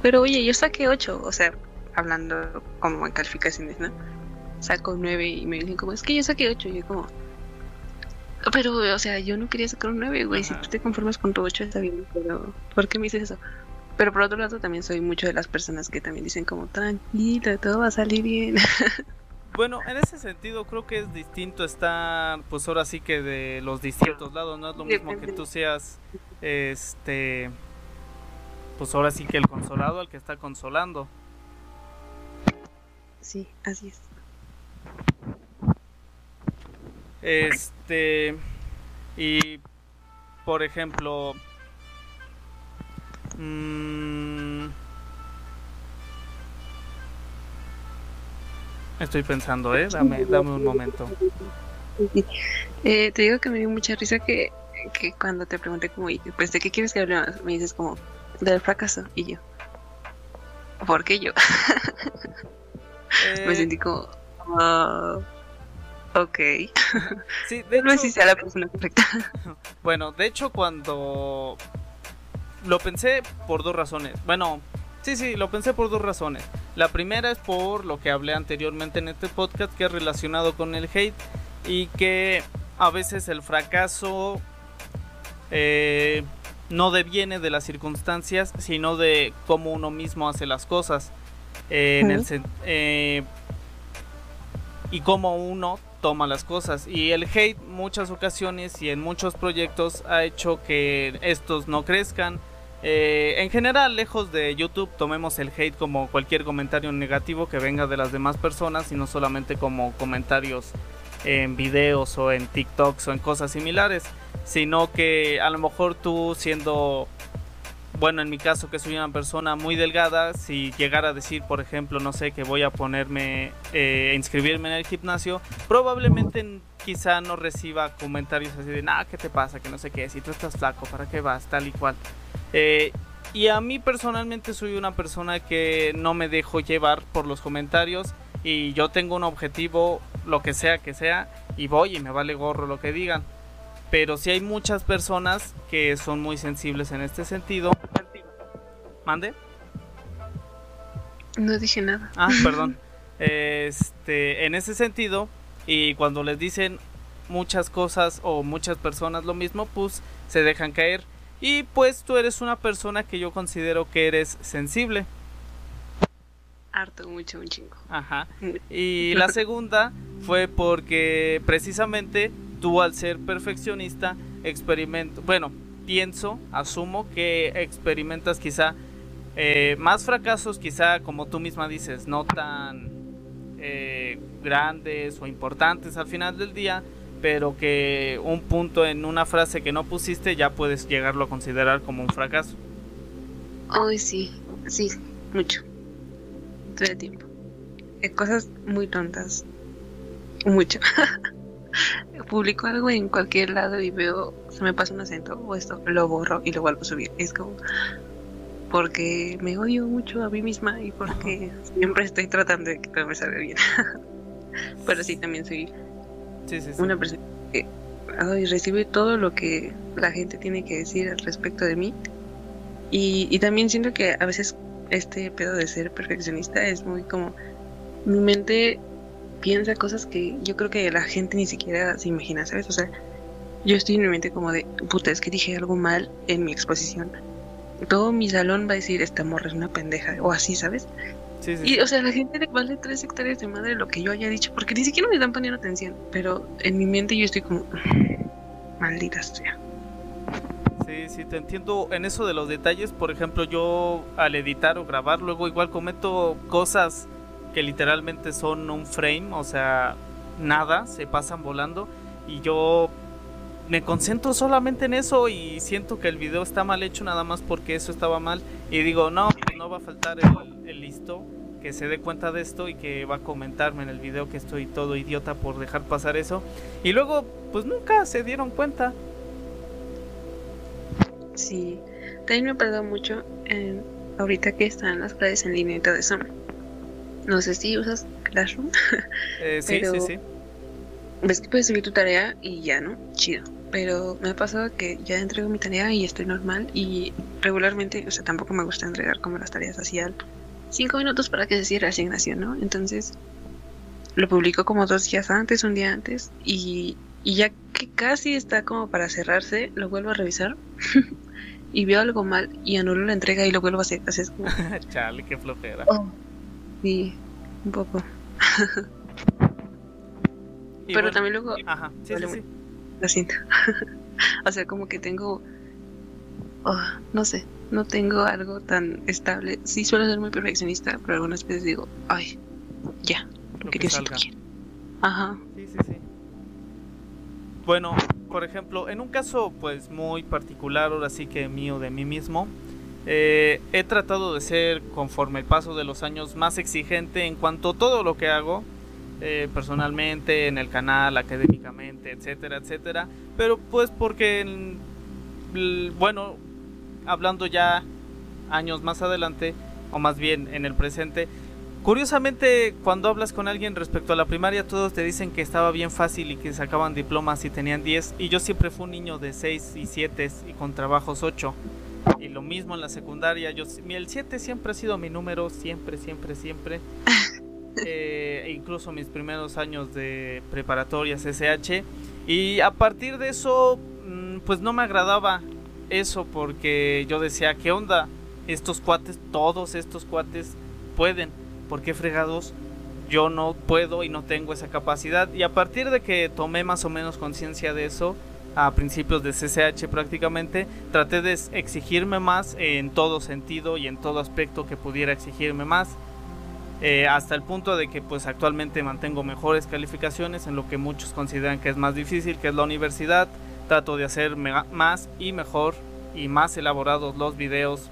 Pero oye, yo saqué 8, o sea, hablando como en calificaciones, ¿no? Saco 9 y me dicen como, es que yo saqué 8, y yo como... Pero, o sea, yo no quería sacar un 9, güey, si tú te conformas con tu 8 está bien, pero ¿por qué me dices eso? Pero por otro lado también soy mucho de las personas que también dicen como, tranquilo, todo va a salir bien. Bueno, en ese sentido creo que es distinto estar, pues ahora sí que de los distintos lados, no es lo mismo que tú seas, este, pues ahora sí que el consolado al que está consolando. sí, así es. Este. Y. Por ejemplo. mm, estoy pensando, ¿eh? Dame, dame un momento. Eh, te digo que me dio mucha risa que, que cuando te pregunté como, "Y, pues de qué quieres que hablemos, me dices como, del fracaso, y yo, ¿por qué yo? me Eh, sentí como, "Ah, ok, sí, de vez hecho, sí sea la persona correcta. Bueno, de hecho cuando lo pensé por dos razones. Bueno, sí, sí, lo pensé por dos razones. La primera es por lo que hablé anteriormente en este podcast que es relacionado con el hate y que a veces el fracaso eh, no deviene de las circunstancias, sino de cómo uno mismo hace las cosas. Eh, en el eh, y cómo uno toma las cosas. Y el hate muchas ocasiones y en muchos proyectos ha hecho que estos no crezcan. Eh, en general, lejos de YouTube, tomemos el hate como cualquier comentario negativo que venga de las demás personas y no solamente como comentarios en videos o en TikToks o en cosas similares, sino que a lo mejor tú siendo bueno, en mi caso que soy una persona muy delgada, si llegara a decir, por ejemplo, no sé, que voy a ponerme, eh, inscribirme en el gimnasio, probablemente quizá no reciba comentarios así de, nah, ¿qué te pasa? Que no sé qué, si tú estás flaco, ¿para qué vas? Tal y cual. Eh, y a mí personalmente soy una persona que no me dejo llevar por los comentarios y yo tengo un objetivo, lo que sea que sea, y voy y me vale gorro lo que digan. Pero sí hay muchas personas que son muy sensibles en este sentido. ¿Mande? No dije nada. Ah, perdón. Este, en ese sentido, y cuando les dicen muchas cosas o muchas personas lo mismo, pues se dejan caer. Y pues tú eres una persona que yo considero que eres sensible. Harto, mucho, un chingo. Ajá. Y la segunda fue porque precisamente tú al ser perfeccionista experimento, bueno, pienso, asumo que experimentas quizá eh, más fracasos, quizá como tú misma dices, no tan eh, grandes o importantes al final del día, pero que un punto en una frase que no pusiste ya puedes llegarlo a considerar como un fracaso. Ay, sí, sí, mucho. Todo el tiempo. Eh, cosas muy tontas. Mucho. Publico algo en cualquier lado y veo, se me pasa un acento o esto, lo borro y lo vuelvo a subir. Es como, porque me odio mucho a mí misma y porque siempre estoy tratando de que todo me salga bien. Pero sí, también soy Sí, sí, sí. una persona que ay, recibe todo lo que la gente tiene que decir al respecto de mí. Y, y también siento que a veces este pedo de ser perfeccionista es muy como mi mente piensa cosas que yo creo que la gente ni siquiera se imagina, ¿sabes? O sea, yo estoy en mi mente como de, puta, es que dije algo mal en mi exposición. Todo mi salón va a decir, esta morra es una pendeja, o así, ¿sabes? Sí, sí, Y, o sea, la gente le vale tres hectáreas de madre lo que yo haya dicho, porque ni siquiera me están poniendo atención. Pero en mi mente yo estoy como, maldita sea. Sí, sí, te entiendo en eso de los detalles. Por ejemplo, yo al editar o grabar, luego igual cometo cosas que literalmente son un frame, o sea, nada, se pasan volando. Y yo me concentro solamente en eso y siento que el video está mal hecho nada más porque eso estaba mal. Y digo, no, no va a faltar el, el listo que se dé cuenta de esto y que va a comentarme en el video que estoy todo idiota por dejar pasar eso. Y luego, pues nunca se dieron cuenta. Sí, también me ha pasado mucho en- ahorita que están las clases en línea y todo eso. No sé si usas Classroom. Eh, sí, Pero- sí, sí. Ves que puedes subir tu tarea y ya, ¿no? Chido. Pero me ha pasado que ya entrego mi tarea y estoy normal y regularmente, o sea, tampoco me gusta entregar como las tareas así al cinco minutos para que se cierre la asignación, ¿no? Entonces lo publico como dos días antes, un día antes y, y ya que casi está como para cerrarse, lo vuelvo a revisar y veo algo mal y anulo la entrega y lo vuelvo a hacer. Así es como, Chale, qué flojera. oh, sí, un poco. Pero bueno, también luego Ajá, sí, sí, Vale, sí. lo siento. o sea, como que tengo, oh, no sé, no tengo algo tan estable. Sí suelo ser muy perfeccionista, pero algunas veces digo, ay, ya, lo, Lo que, que Diosito quiere. Ajá. Sí, sí, sí. Bueno, por ejemplo, en un caso pues muy particular, ahora sí que mío de mí mismo, eh, he tratado de ser conforme el paso de los años más exigente en cuanto a todo lo que hago, eh, personalmente, en el canal, académicamente, etcétera, etcétera. Pero pues porque, bueno, hablando ya años más adelante, o más bien en el presente, Curiosamente, cuando hablas con alguien respecto a la primaria, todos te dicen que estaba bien fácil y que sacaban diplomas y tenían 10. Y yo siempre fui un niño de 6 y 7 y con trabajos 8. Y lo mismo en la secundaria. Yo, el 7 siempre ha sido mi número, siempre, siempre, siempre. Eh, incluso mis primeros años de preparatorias SH. Y a partir de eso, mm, pues no me agradaba eso porque yo decía, ¿qué onda? Estos cuates, todos estos cuates pueden. ¿Por qué fregados? Yo no puedo y no tengo esa capacidad. Y a partir de que tomé más o menos conciencia de eso, a principios de CCH prácticamente, traté de exigirme más en todo sentido y en todo aspecto que pudiera exigirme más. Eh, hasta el punto de que pues actualmente mantengo mejores calificaciones en lo que muchos consideran que es más difícil, que es la universidad. Trato de hacer más y mejor y más elaborados los videos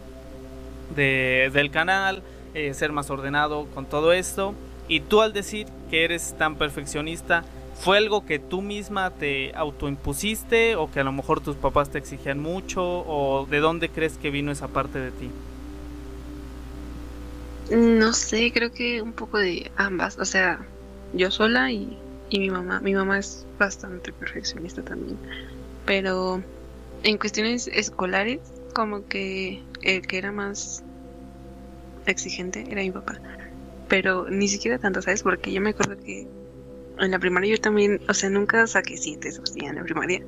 de- del canal, eh, ser más ordenado con todo esto. Y tú al decir que eres tan perfeccionista, ¿fue algo que tú misma te autoimpusiste o que a lo mejor tus papás te exigían mucho o de dónde crees que vino esa parte de ti? No sé, creo que un poco de ambas. O sea, yo sola y, y mi mamá. Mi mamá es bastante perfeccionista también. Pero en cuestiones escolares, como que el que era más exigente era mi papá. Pero ni siquiera tanto, ¿sabes? Porque yo me acuerdo que en la primaria yo también, o sea, nunca saqué siete o en la primaria.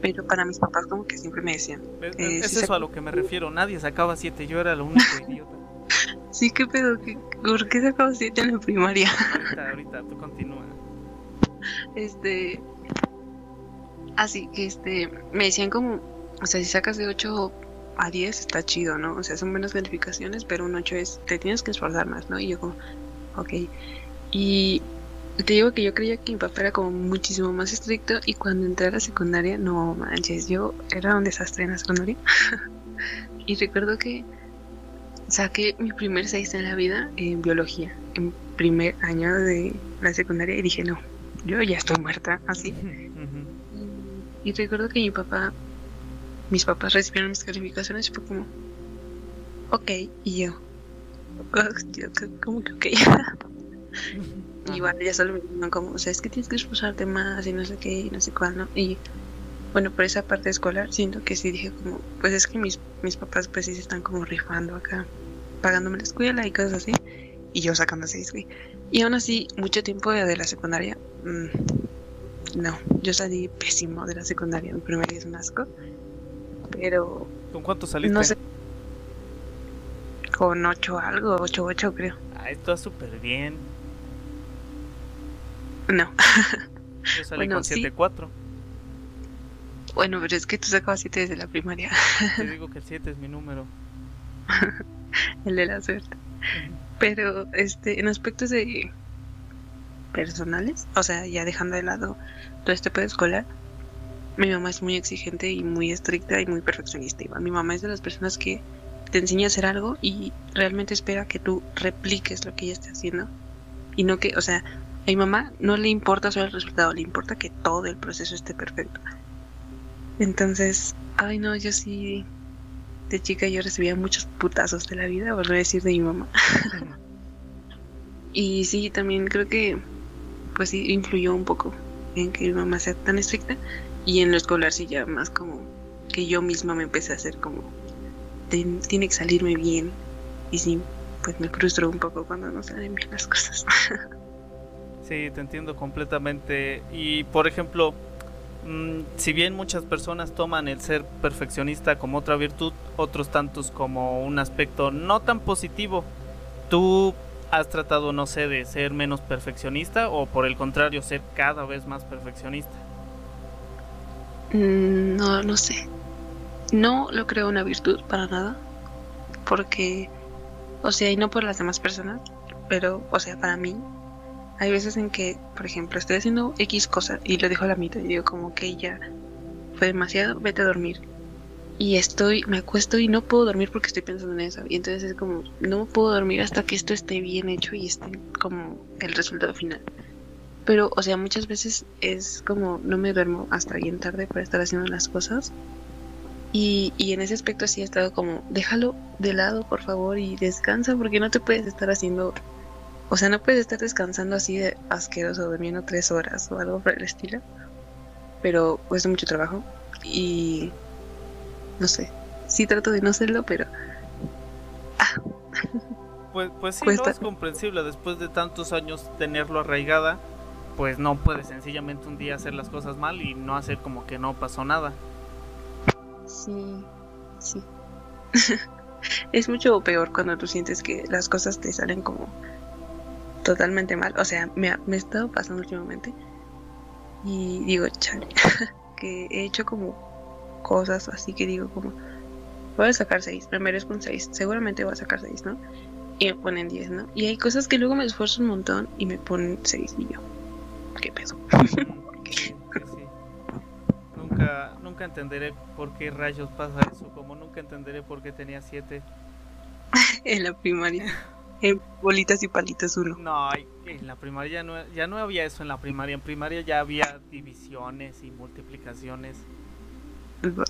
Pero para mis papás como que siempre me decían, Es, Eh, es sí eso sac- a lo que me refiero. Nadie sacaba siete, yo era el único idiota. sí, ¿qué pedo? ¿Qué- ¿Por qué sacaba siete en la primaria? Ahorita, ahorita, tú continúa. Este. Así que este. Me decían como. O sea, si sacas de 8 a 10 está chido, ¿no? O sea, son buenas calificaciones, pero un 8 es. Te tienes que esforzar más, ¿no? Y yo como. Ok. Y. Te digo que yo creía que mi papá era como muchísimo más estricto y cuando entré a la secundaria, no manches, yo era un desastre en la secundaria. y recuerdo que saqué mi primer 6 en la vida en biología, en primer año de la secundaria y dije, no, yo ya estoy muerta, así. Y recuerdo que mi papá, mis papás recibieron mis calificaciones y fue como, ok, y yo, "Ah, yo, ¿cómo que ok? y bueno, ya solo me dijeron como, o sea, es que tienes que esforzarte más y no sé qué y no sé cuándo. Y bueno, por esa parte escolar siento que sí dije como, pues es que mis, mis papás pues sí se están como rifando acá, pagándome la escuela y cosas así. Y yo sacando seis, güey. Y aún así, mucho tiempo de la secundaria, mm, no, yo salí pésimo de la secundaria. Mi primer día es un asco. Pero. ¿Con cuánto saliste? No sé. Con ocho algo, ocho, ocho creo. Ah, esto es súper bien. No. Yo salí con sí. 7.4. Bueno, pero es que tú sacabas siete desde la primaria. Te digo que el 7 es mi número. El de la suerte. Pero, este, en aspectos de personales, o sea, ya dejando de lado todo este pedo escolar, mi mamá es muy exigente y muy estricta y muy perfeccionista. Mi mamá es de las personas que te enseña a hacer algo y realmente espera que tú repliques lo que ella está haciendo. Y no que, o sea, a mi mamá no le importa solo el resultado, le importa que todo el proceso esté perfecto. Entonces, ay no, yo sí, de chica yo recibía muchos putazos de la vida, por no decir de mi mamá. y sí, también creo que, pues sí, influyó un poco en que mi mamá sea tan estricta. Y en lo escolar sí ya más como que yo misma me empecé a hacer como, "Ten- tiene que salirme bien. Y sí, pues me frustró un poco cuando no salen bien las cosas. Sí, te entiendo completamente. Y por ejemplo, mm, si bien muchas personas toman el ser perfeccionista como otra virtud, otros tantos como un aspecto no tan positivo, ¿tú has tratado, no sé, de ser menos perfeccionista o por el contrario, ser cada vez más perfeccionista? Mm, No, no sé. No lo creo una virtud para nada. Porque, o sea, y no por las demás personas, pero, o sea, para mí, hay veces en que, por ejemplo, estoy haciendo X cosa y lo dejo a la mitad y digo como que ya fue demasiado, vete a dormir. Y estoy, me acuesto y no puedo dormir porque estoy pensando en eso. Y entonces es como, no puedo dormir hasta que esto esté bien hecho y esté como el resultado final. Pero, o sea, muchas veces es como no me duermo hasta bien tarde para estar haciendo las cosas. Y, y en ese aspecto sí he estado como, déjalo de lado, por favor, y descansa, porque no te puedes estar haciendo, o sea, no puedes estar descansando así de asqueroso, durmiendo tres horas o algo por el estilo. Pero cuesta mucho trabajo y no sé, sí trato de no hacerlo, pero Pues, pues sí, no es comprensible. Después de tantos años tenerlo arraigada, pues no puedes sencillamente un día hacer las cosas mal y no hacer como que no pasó nada. Sí, sí. es mucho peor cuando tú sientes que las cosas te salen como totalmente mal. O sea, me ha, me ha estado pasando últimamente. Y digo, chale, que he hecho como cosas así que digo como, voy a sacar 6, me merezco un 6, seguramente voy a sacar 6, ¿no? Y me ponen 10, ¿no? Y hay cosas que luego me esfuerzo un montón y me ponen 6 y yo, ¿qué sí, sí. Nunca, nunca entenderé por qué rayos pasa eso, como nunca entenderé por qué tenía 7. en la primaria. En bolitas y palitos uno. No, en la primaria ya no, ya no había eso en la primaria. En primaria ya había divisiones y multiplicaciones. ¿Quién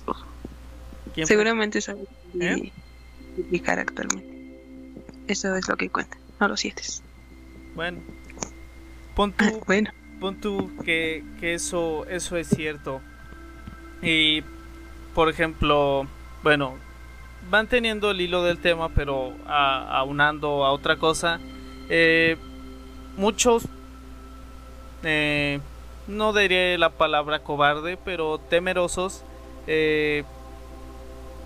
fue? Seguramente sabe ¿Eh? multiplicar actualmente. Eso es lo que cuenta, no los siete. Bueno, pon tú, Bueno, pon tú que, que eso, eso es cierto. Y, por ejemplo, bueno, manteniendo el hilo del tema, pero a- aunando a otra cosa, eh, muchos, eh, no diré la palabra cobarde, pero temerosos, eh,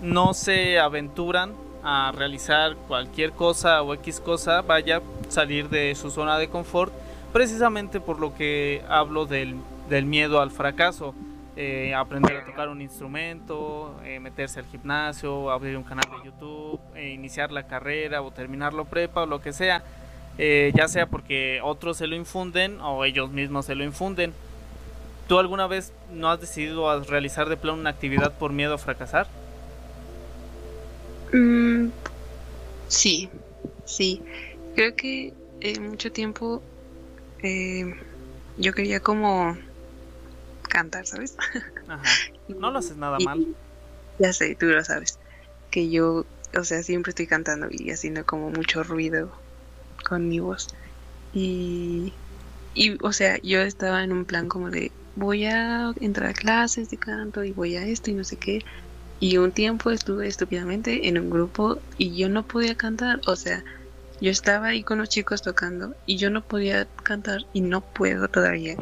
no se aventuran a realizar cualquier cosa o X cosa, vaya salir de su zona de confort, precisamente por lo que hablo del, miedo al fracaso. Eh, aprender a tocar un instrumento, eh, meterse al gimnasio, abrir un canal de YouTube, eh, iniciar la carrera o terminarlo prepa o lo que sea, eh, ya sea porque otros se lo infunden o ellos mismos se lo infunden. ¿Tú alguna vez no has decidido realizar de plano una actividad por miedo a fracasar? mm, sí, sí. Creo que mucho tiempo eh, yo quería como cantar, ¿sabes? Ajá. No lo haces nada Y- mal. Ya sé, tú lo sabes. Que yo, o sea, siempre estoy cantando y haciendo como mucho ruido con mi voz. Y, y, o sea, yo estaba en un plan como de, voy a entrar a clases de canto y voy a esto y no sé qué. Y un tiempo estuve estúpidamente en un grupo y yo no podía cantar. O sea, yo estaba ahí con los chicos tocando y yo no podía cantar y no puedo todavía.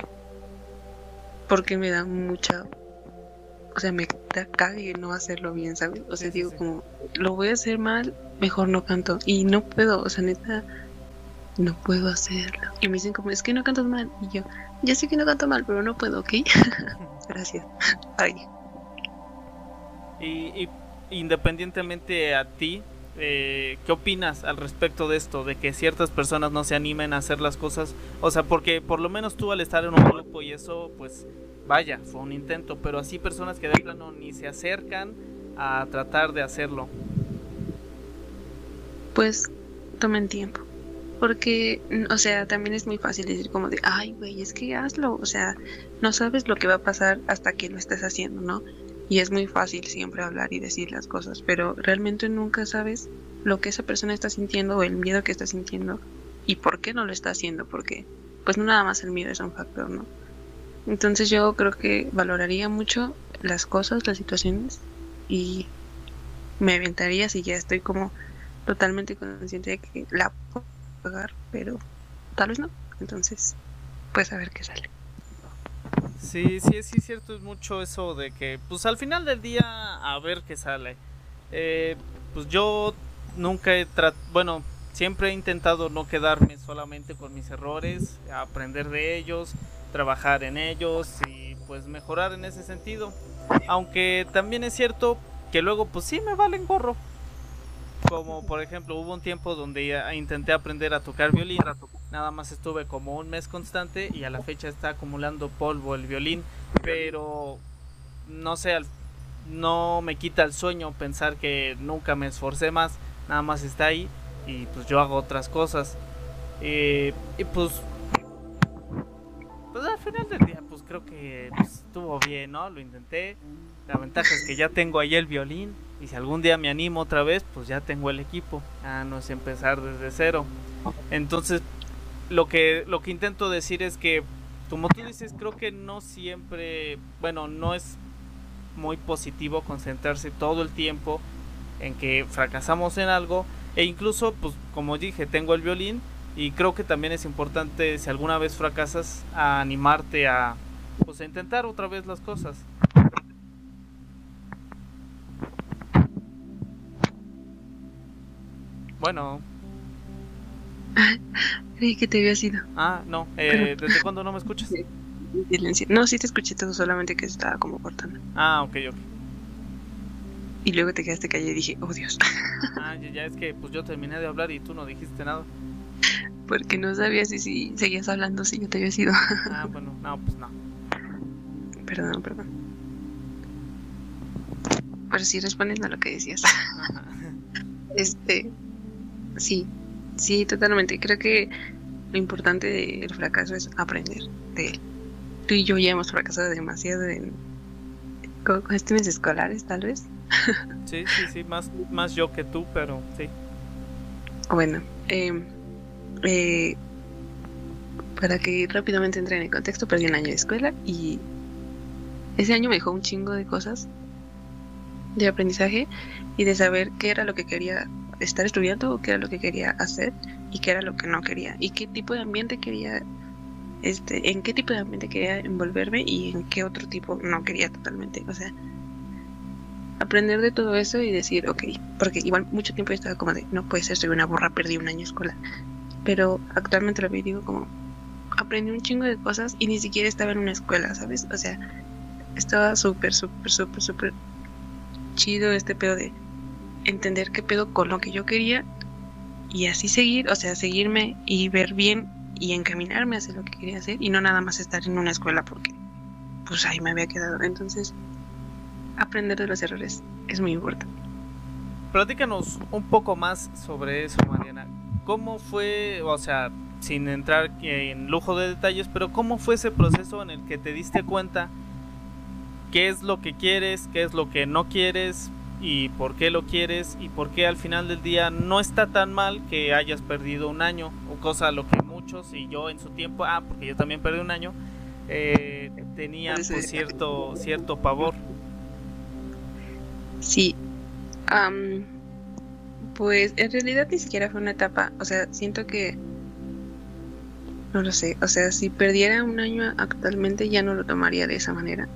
Porque me da mucha... O sea, me da cague no hacerlo bien, ¿sabes? O sea, digo como, lo voy a hacer mal, mejor no canto. Y no puedo, o sea, neta, no puedo hacerlo. Y me dicen como, es que no cantas mal. Y yo, ya sé que no canto mal, pero no puedo, ¿ok? Gracias. Ay. Y, independientemente a ti, eh, ¿qué opinas al respecto de esto? De que ciertas personas no se animen a hacer las cosas. O sea, porque por lo menos tú al estar en un grupo y eso, pues vaya, fue un intento. Pero así personas que de plano ni se acercan a tratar de hacerlo. Pues tomen tiempo. Porque, o sea, también es muy fácil decir como de, ay, güey, es que hazlo. O sea, no sabes lo que va a pasar hasta que lo estés haciendo, ¿no? Y es muy fácil siempre hablar y decir las cosas, pero realmente nunca sabes lo que esa persona está sintiendo o el miedo que está sintiendo y por qué no lo está haciendo, porque pues no nada más el miedo es un factor, ¿no? Entonces yo creo que valoraría mucho las cosas, las situaciones y me aventaría si ya estoy como totalmente consciente de que la puedo pagar, pero tal vez no. Entonces, pues a ver qué sale. Sí, sí, sí, cierto, es mucho eso de que, pues al final del día, a ver qué sale. Eh, pues yo nunca he tratado, bueno, siempre he intentado no quedarme solamente con mis errores, aprender de ellos, trabajar en ellos y pues mejorar en ese sentido. Aunque también es cierto que luego pues sí me valen gorro. Como por ejemplo hubo un tiempo donde intenté aprender a tocar violín, nada más estuve como un mes constante y a la fecha está acumulando polvo el violín, pero no sé, no me quita el sueño pensar que nunca me esforcé más, nada más está ahí y pues yo hago otras cosas. Eh, y pues, pues al final del día pues creo que pues, estuvo bien, ¿no? Lo intenté. La ventaja es que ya tengo ahí el violín y si algún día me animo otra vez, pues ya tengo el equipo. Ah, no es empezar desde cero. Entonces, lo que lo que intento decir es que como tú dices, creo que no siempre, bueno, no es muy positivo concentrarse todo el tiempo en que fracasamos en algo e incluso pues como dije, tengo el violín y creo que también es importante si alguna vez fracasas animarte a pues a intentar otra vez las cosas. Bueno. Creí que te había sido. Ah, no. Eh, ¿Desde cuándo no me escuchas? No, sí te escuché todo, solamente que estaba como cortando. Ah, ok, ok. Y luego te quedaste callado y dije, oh Dios. Ah, ya, es que pues yo terminé de hablar y tú no dijiste nada. Porque no sabía si, si seguías hablando si yo te había sido. Ah, bueno, no, pues no. Perdón, perdón. Pero sí, respondiendo a lo que decías. este, Sí, sí, totalmente. Creo que lo importante del fracaso es aprender de él. Tú y yo ya hemos fracasado demasiado en cuestiones escolares, tal vez. Sí, sí, sí, más, más yo que tú, pero sí. Bueno, em, eh, para que rápidamente entre en el contexto, perdí un año de escuela y ese año me dejó un chingo de cosas de aprendizaje y de saber qué era lo que quería estar estudiando, qué era lo que quería hacer y qué era lo que no quería y qué tipo de ambiente quería, este, en qué tipo de ambiente quería envolverme y en qué otro tipo no quería totalmente. O sea, aprender de todo eso y decir, ok, porque igual mucho tiempo estaba como de, no puede ser, soy una burra, perdí un año de escuela. Pero actualmente lo veo digo como, aprendí un chingo de cosas y ni siquiera estaba en una escuela, ¿sabes? O sea, estaba súper, súper, súper, súper chido este pedo de entender qué pedo con lo que yo quería y así seguir, o sea, seguirme y ver bien y encaminarme hacia lo que quería hacer y no nada más estar en una escuela porque pues ahí me había quedado. Entonces, aprender de los errores es muy importante. Platícanos un poco más sobre eso, Mariana. ¿Cómo fue, o sea, sin entrar en lujo de detalles, pero cómo fue ese proceso en el que te diste cuenta qué es lo que quieres, qué es lo que no quieres, y por qué lo quieres y por qué al final del día no está tan mal que hayas perdido un año o cosa a lo que muchos y yo en su tiempo, ah, porque yo también perdí un año, eh, tenía pues, cierto, cierto pavor. Sí. pues en realidad ni siquiera fue una etapa, o sea, siento que no lo sé, o sea, si perdiera un año actualmente ya no lo tomaría de esa manera,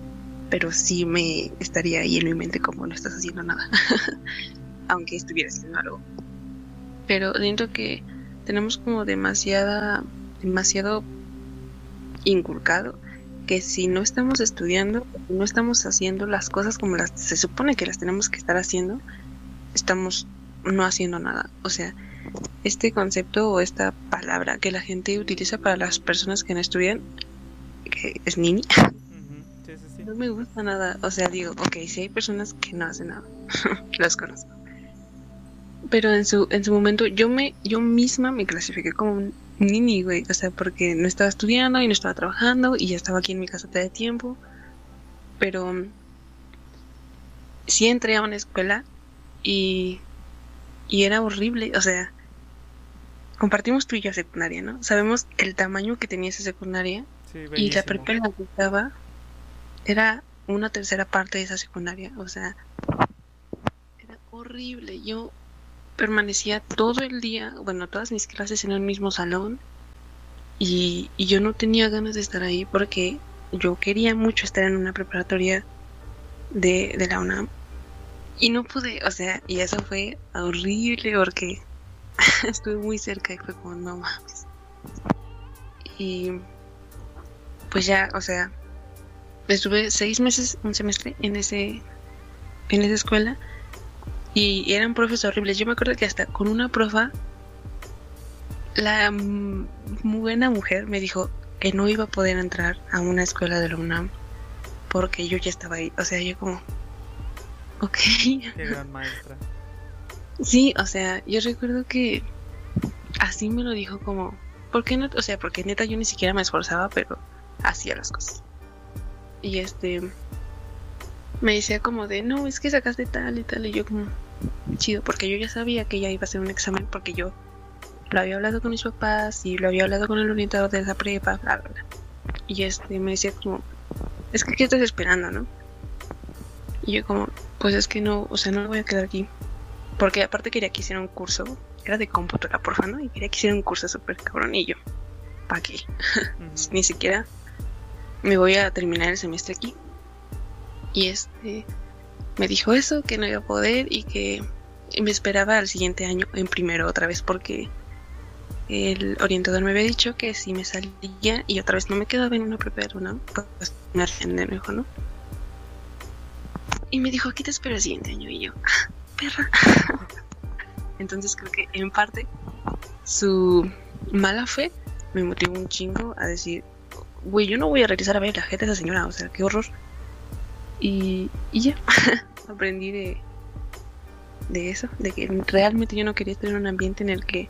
pero sí me estaría ahí en mi mente como no estás haciendo nada, aunque estuviera haciendo algo. Pero siento que tenemos como demasiada, demasiado inculcado que si no estamos estudiando, no estamos haciendo las cosas como las se supone que las tenemos que estar haciendo, estamos no haciendo nada. O sea, este concepto o esta palabra que la gente utiliza para las personas que no estudian, que es nini, no me gusta nada. O sea, digo, ok, si hay personas que no hacen nada, las conozco. Pero en su, en su momento yo me, yo misma me clasifiqué como un nini, güey. O sea, porque no estaba estudiando y no estaba trabajando y ya estaba aquí en mi casa el tiempo. Pero sí entré a una escuela y, y era horrible. O sea, compartimos tú y yo secundaria, ¿no? Sabemos el tamaño que tenía esa secundaria y la prepa en la que estaba era una tercera parte de esa secundaria, o sea, era horrible. Yo permanecía todo el día, bueno, todas mis clases en el mismo salón y, yo no tenía ganas de estar ahí porque yo quería mucho estar en una preparatoria de, de la UNAM y no pude, o sea, y eso fue horrible porque estuve muy cerca y fue como, no mames. Y pues ya, o sea, estuve seis meses, un semestre en ese, en esa escuela y eran profes horribles. Yo me acuerdo que hasta con una profa, la muy buena mujer me dijo que no iba a poder entrar a una escuela de la UNAM porque yo ya estaba ahí. O sea, yo como, ok. Qué gran maestra. Sí, o sea, yo recuerdo que así me lo dijo como, ¿por qué no? O sea, porque neta yo ni siquiera me esforzaba, pero hacía las cosas. Y este, me decía como de, no, es que sacaste tal y tal, y yo como, chido, porque yo ya sabía que ya iba a hacer un examen, porque yo lo había hablado con mis papás y lo había hablado con el orientador de esa prepa, bla, bla, bla. Y este, me decía como, es que ¿qué estás esperando, no? Y yo como, pues es que no, o sea, no voy a quedar aquí porque aparte quería que hiciera un curso, era de computadora, porfa, ¿no? Y quería que hiciera un curso súper cabrón y yo, ¿para qué? Ni siquiera me voy a terminar el semestre aquí. Y este me dijo eso, que no iba a poder y que me esperaba al siguiente año en primero otra vez porque el orientador me había dicho que si me salía y otra vez no me quedaba en una preparación, ¿no? Pues me me dijo, ¿no? Y me dijo, aquí te espero el siguiente año y yo, perra. Entonces creo que en parte su mala fe me motivó un chingo a decir, güey, yo no voy a regresar a ver la gente de esa señora, o sea, qué horror. Y, y ya, aprendí de, de eso, de que realmente yo no quería estar en un ambiente en el que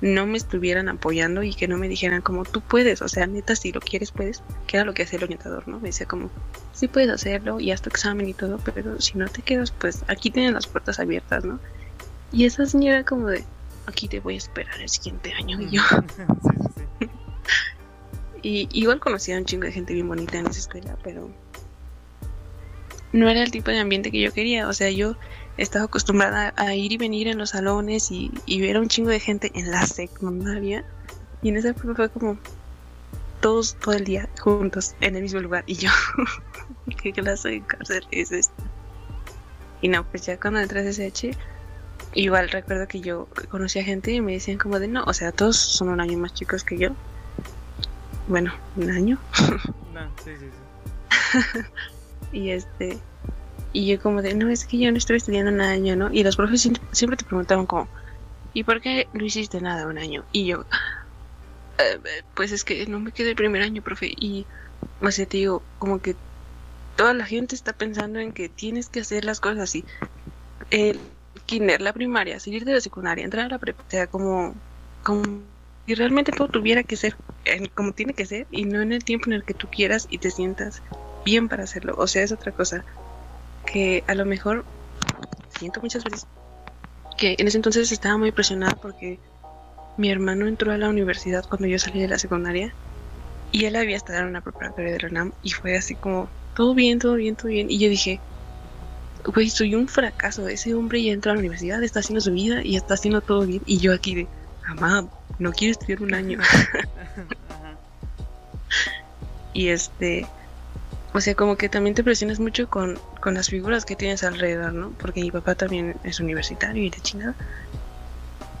no me estuvieran apoyando y que no me dijeran como tú puedes, o sea, neta, si lo quieres puedes, que era lo que hacía el orientador, ¿no? Me decía como, sí puedes hacerlo y haz tu examen y todo, pero si no te quedas, pues aquí tienes las puertas abiertas, ¿no? Y esa señora como de, aquí te voy a esperar el siguiente año y yo. y igual conocía a un chingo de gente bien bonita en esa escuela, pero no era el tipo de ambiente que yo quería, o sea, yo estaba acostumbrada a ir y venir en los salones y, ver a un chingo de gente en la secundaria. Y en esa época fue como todos todo el día juntos en el mismo lugar. Y yo, ¿qué clase de cárcel es esta? Y no, pues ya cuando entré a SH, igual recuerdo que yo conocía gente y me decían como de no, o sea, todos son un año más chicos que yo. Bueno, un año. No, sí, sí, sí. y este y yo como de, no, es que yo no estoy estudiando un año, ¿no? Y los profes siempre te preguntaban como, ¿y por qué no hiciste nada un año? Y yo, eh, pues es que no me quedé el primer año, profe. Y, o sea, te digo, como que toda la gente está pensando en que tienes que hacer las cosas así. El kinder, la primaria, salir de la secundaria, entrar a la prepa, o sea, como, como si realmente todo tuviera que ser como tiene que ser y no en el tiempo en el que tú quieras y te sientas bien para hacerlo. O sea, es otra cosa que a lo mejor siento muchas veces que en ese entonces estaba muy presionada porque mi hermano entró a la universidad cuando yo salí de la secundaria y él había estado en una preparatoria de la UNAM y fue así como, todo bien, todo bien, todo bien. Y yo dije, güey, soy un fracaso. Ese hombre ya entró a la universidad, está haciendo su vida y está haciendo todo bien. Y yo aquí de, mamá, no quiero estudiar un año. y este, o sea, como que también te presionas mucho con, con las figuras que tienes alrededor, ¿no? Porque mi papá también es universitario y de chingada.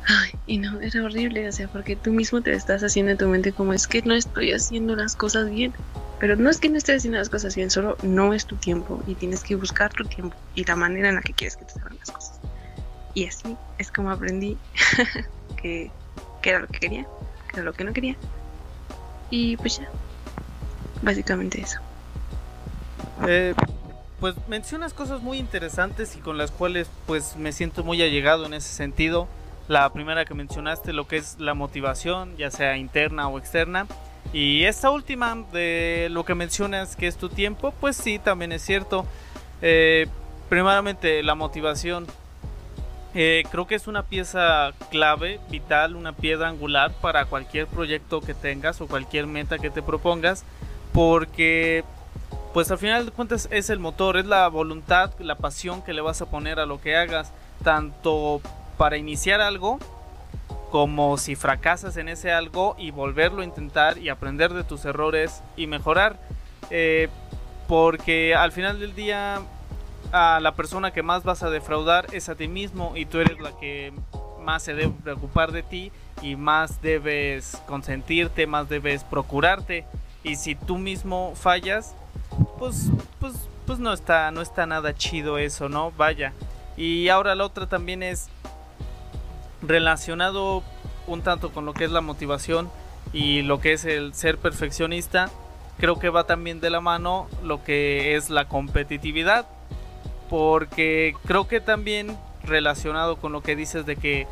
Ay, y no, era horrible, o sea, porque tú mismo te estás haciendo en tu mente como es que no estoy haciendo las cosas bien. Pero no es que no estés haciendo las cosas bien, solo no es tu tiempo y tienes que buscar tu tiempo y la manera en la que quieres que te salgan las cosas. Y así es como aprendí que, era lo que quería, que era lo que no quería. Y pues ya, básicamente eso. Eh, pues mencionas cosas muy interesantes y con las cuales pues me siento muy allegado en ese sentido. La primera que mencionaste, lo que es la motivación, ya sea interna o externa. Y esta última de lo que mencionas que es tu tiempo, pues sí, también es cierto. Eh, primeramente, la motivación. Eh, creo que es una pieza clave, vital, una piedra angular para cualquier proyecto que tengas o cualquier meta que te propongas. Porque pues al final de cuentas es el motor, es la voluntad, la pasión que le vas a poner a lo que hagas, tanto para iniciar algo como si fracasas en ese algo y volverlo a intentar y aprender de tus errores y mejorar. Eh, porque al final del día a la persona que más vas a defraudar es a ti mismo y tú eres la que más se debe preocupar de ti y más debes consentirte, más debes procurarte. Y si tú mismo fallas, pues, pues, pues no está, no está nada chido eso, ¿no? Vaya. Y ahora la otra también es relacionado un tanto con lo que es la motivación y lo que es el ser perfeccionista. Creo que va también de la mano lo que es la competitividad. Porque creo que también relacionado con lo que dices de que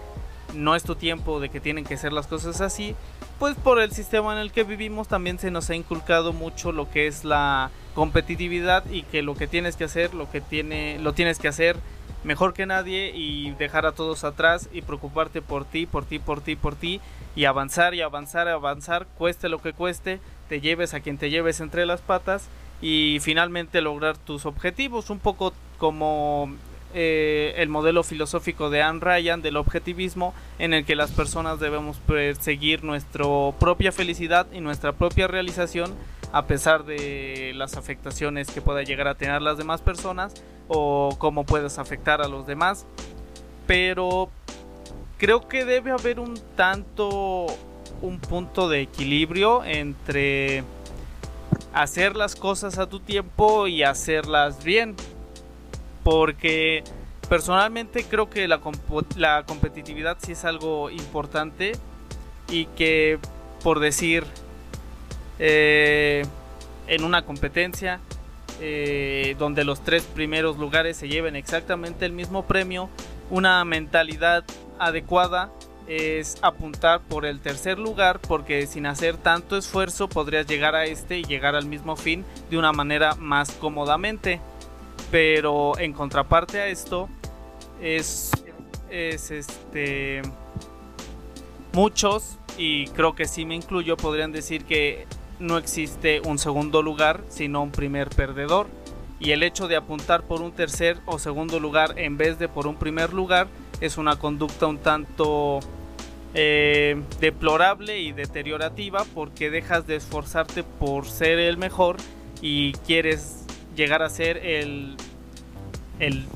no es tu tiempo, de que tienen que ser las cosas así, pues por el sistema en el que vivimos también se nos ha inculcado mucho lo que es la competitividad y que lo que tienes que hacer, lo que tiene, lo tienes que hacer mejor que nadie y dejar a todos atrás y preocuparte por ti, por ti, por ti, por ti y avanzar y avanzar, avanzar, cueste lo que cueste, te lleves a quien te lleves entre las patas y finalmente lograr tus objetivos, un poco como eh, el modelo filosófico de Anne Ryan del objetivismo en el que las personas debemos perseguir nuestra propia felicidad y nuestra propia realización a pesar de las afectaciones que pueda llegar a tener las demás personas o cómo puedes afectar a los demás. Pero creo que debe haber un tanto un punto de equilibrio entre hacer las cosas a tu tiempo y hacerlas bien. Porque personalmente creo que la, competitividad sí es algo importante y que por decir eh, en una competencia eh, donde los tres primeros lugares se lleven exactamente el mismo premio, una mentalidad adecuada es apuntar por el tercer lugar porque sin hacer tanto esfuerzo podrías llegar a este y llegar al mismo fin de una manera más cómodamente. Pero en contraparte a esto es, es este muchos y creo que sí me incluyo podrían decir que no existe un segundo lugar, sino un primer perdedor. Y el hecho de apuntar por un tercer o segundo lugar en vez de por un primer lugar es una conducta un tanto eh, deplorable y deteriorativa porque dejas de esforzarte por ser el mejor y quieres llegar a ser el, el,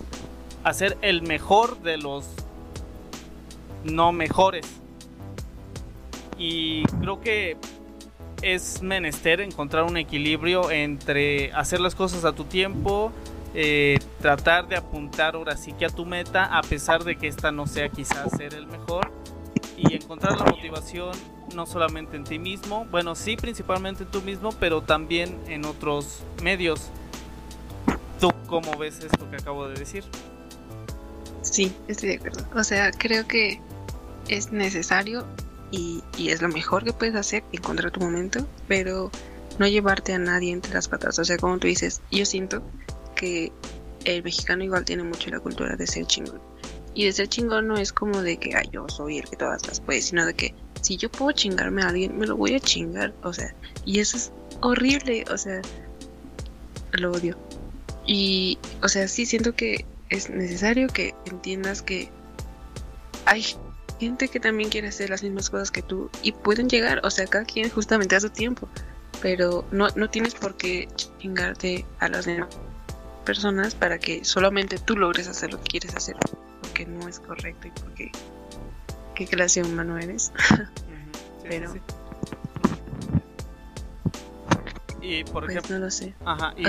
a ser el mejor de los no mejores. Y creo que es menester encontrar un equilibrio entre hacer las cosas a tu tiempo, eh, tratar de apuntar ahora sí que a tu meta, a pesar de que esta no sea quizás ser el mejor, y encontrar la motivación no solamente en ti mismo, bueno, sí, principalmente en tú mismo, pero también en otros medios. ¿Tú cómo ves esto que acabo de decir? Sí, estoy de acuerdo. O sea, creo que es necesario y, es lo mejor que puedes hacer, encontrar tu momento, pero no llevarte a nadie entre las patas. O sea, como tú dices, yo siento que el mexicano igual tiene mucho la cultura de ser chingón. Y de ser chingón no es como de que yo soy el que todas las puede, sino de que si yo puedo chingarme a alguien, me lo voy a chingar. O sea, y eso es horrible. O sea, lo odio. Y, o sea, sí siento que es necesario que entiendas que hay gente que también quiere hacer las mismas cosas que tú y pueden llegar, o sea, cada quien justamente a su tiempo, pero no, no tienes por qué chingarte a las demás personas para que solamente tú logres hacer lo que quieres hacer, porque no es correcto y porque qué clase humano eres. pero y por pues ejemplo, no lo sé. ajá, y,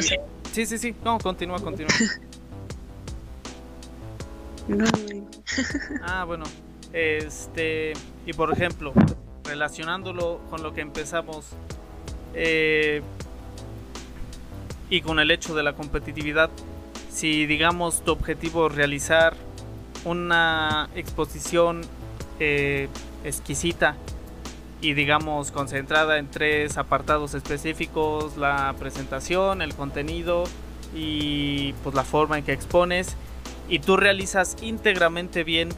sí, sí, sí, no, continúa, continúa. no, ah, bueno, este, y por ejemplo, relacionándolo con lo que empezamos eh, y con el hecho de la competitividad, si digamos tu objetivo es realizar una exposición eh, exquisita y digamos concentrada en tres apartados específicos, la presentación, el contenido y pues la forma en que expones. Y tú realizas íntegramente bien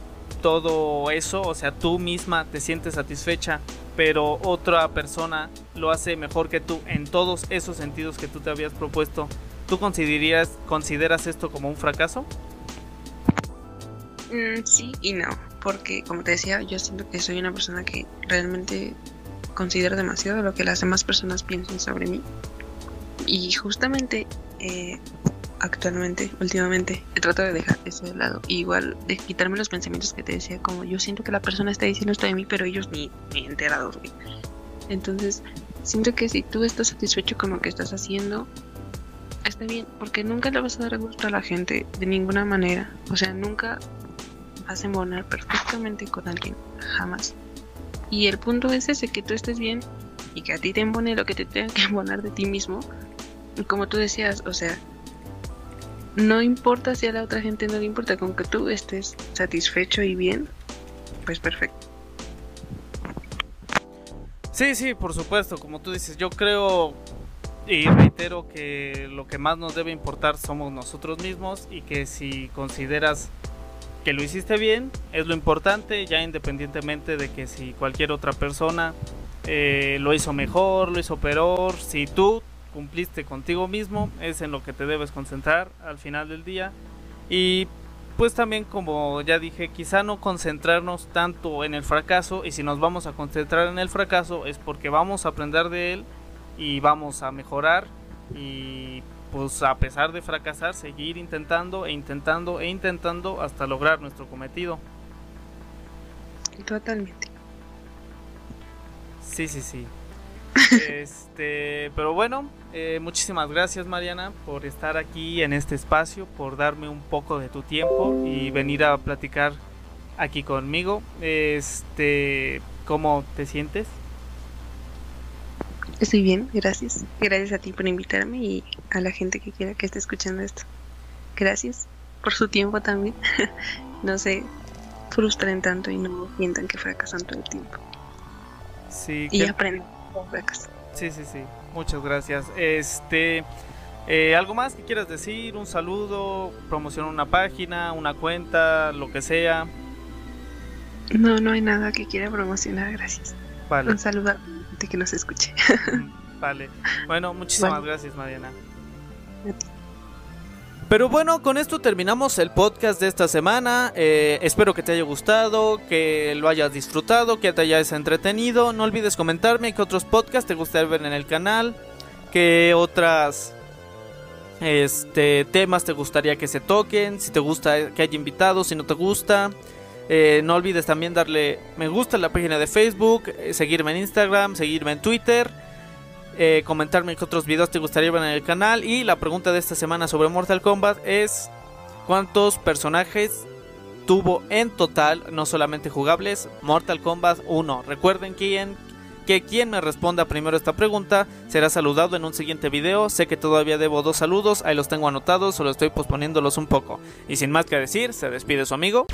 todo eso, o sea, tú misma te sientes satisfecha, pero otra persona lo hace mejor que tú en todos esos sentidos que tú te habías propuesto, ¿tú considerarías, consideras esto como un fracaso? Mm, sí y no, porque como te decía, yo siento que soy una persona que realmente considera demasiado lo que las demás personas piensan sobre mí. Y justamente eh, actualmente, últimamente, he tratado de dejar eso de lado. igual de quitarme los pensamientos que te decía, como yo siento que la persona está diciendo esto de mí, pero ellos ni, ni enterados, güey. Entonces, siento que si tú estás satisfecho con lo que estás haciendo, está bien, porque nunca le vas a dar gusto a la gente de ninguna manera. O sea, nunca vas a embonar perfectamente con alguien, jamás. Y el punto es ese, que tú estés bien y que a ti te embone lo que te tenga que embonar de ti mismo. Y como tú decías, o sea, no importa si a la otra gente no le importa, con que tú estés satisfecho y bien, pues perfecto. Sí, sí, por supuesto, como tú dices, yo creo y reitero que lo que más nos debe importar somos nosotros mismos y que si consideras que lo hiciste bien, es lo importante, ya independientemente de que si cualquier otra persona eh, lo hizo mejor, lo hizo peor, si tú cumpliste contigo mismo, es en lo que te debes concentrar al final del día. Y pues también como ya dije, quizá no concentrarnos tanto en el fracaso y si nos vamos a concentrar en el fracaso es porque vamos a aprender de él y vamos a mejorar y pues a pesar de fracasar seguir intentando e intentando e intentando hasta lograr nuestro cometido. Totalmente. Sí, sí, sí. Este, pero bueno, eh, muchísimas gracias Mariana por estar aquí en este espacio, por darme un poco de tu tiempo y venir a platicar aquí conmigo. Este, ¿cómo te sientes? Estoy bien, gracias. Gracias a ti por invitarme y a la gente que quiera que esté escuchando esto. Gracias por su tiempo también. no se frustren tanto y no sientan que fracasan todo el tiempo. Sí, y que- aprenden. Sí, sí, sí. Muchas gracias. Este, eh, ¿algo más que quieras decir? Un saludo, promocionar una página, una cuenta, lo que sea. No, no hay nada que quiera promocionar, gracias. Vale, Un saludo gente que nos escuche. vale. Bueno, muchísimas Vale. gracias, Mariana. Pero bueno, con esto terminamos el podcast de esta semana. Eh, espero que te haya gustado, que lo hayas disfrutado, que te hayas entretenido. No olvides comentarme qué otros podcasts te gustaría ver en el canal, qué otras este, temas te gustaría que se toquen, si te gusta que haya invitados, si no te gusta. Eh, no olvides también darle me gusta a la página de Facebook, eh, seguirme en Instagram, seguirme en Twitter eh, comentarme qué otros videos te gustaría en el canal. Y la pregunta de esta semana sobre Mortal Kombat es: ¿Cuántos personajes tuvo en total, no solamente jugables, Mortal Kombat 1? Recuerden quién, que quien me responda primero esta pregunta será saludado en un siguiente video. Sé que todavía debo dos saludos, ahí los tengo anotados, solo estoy posponiéndolos un poco. Y sin más que decir, se despide su amigo.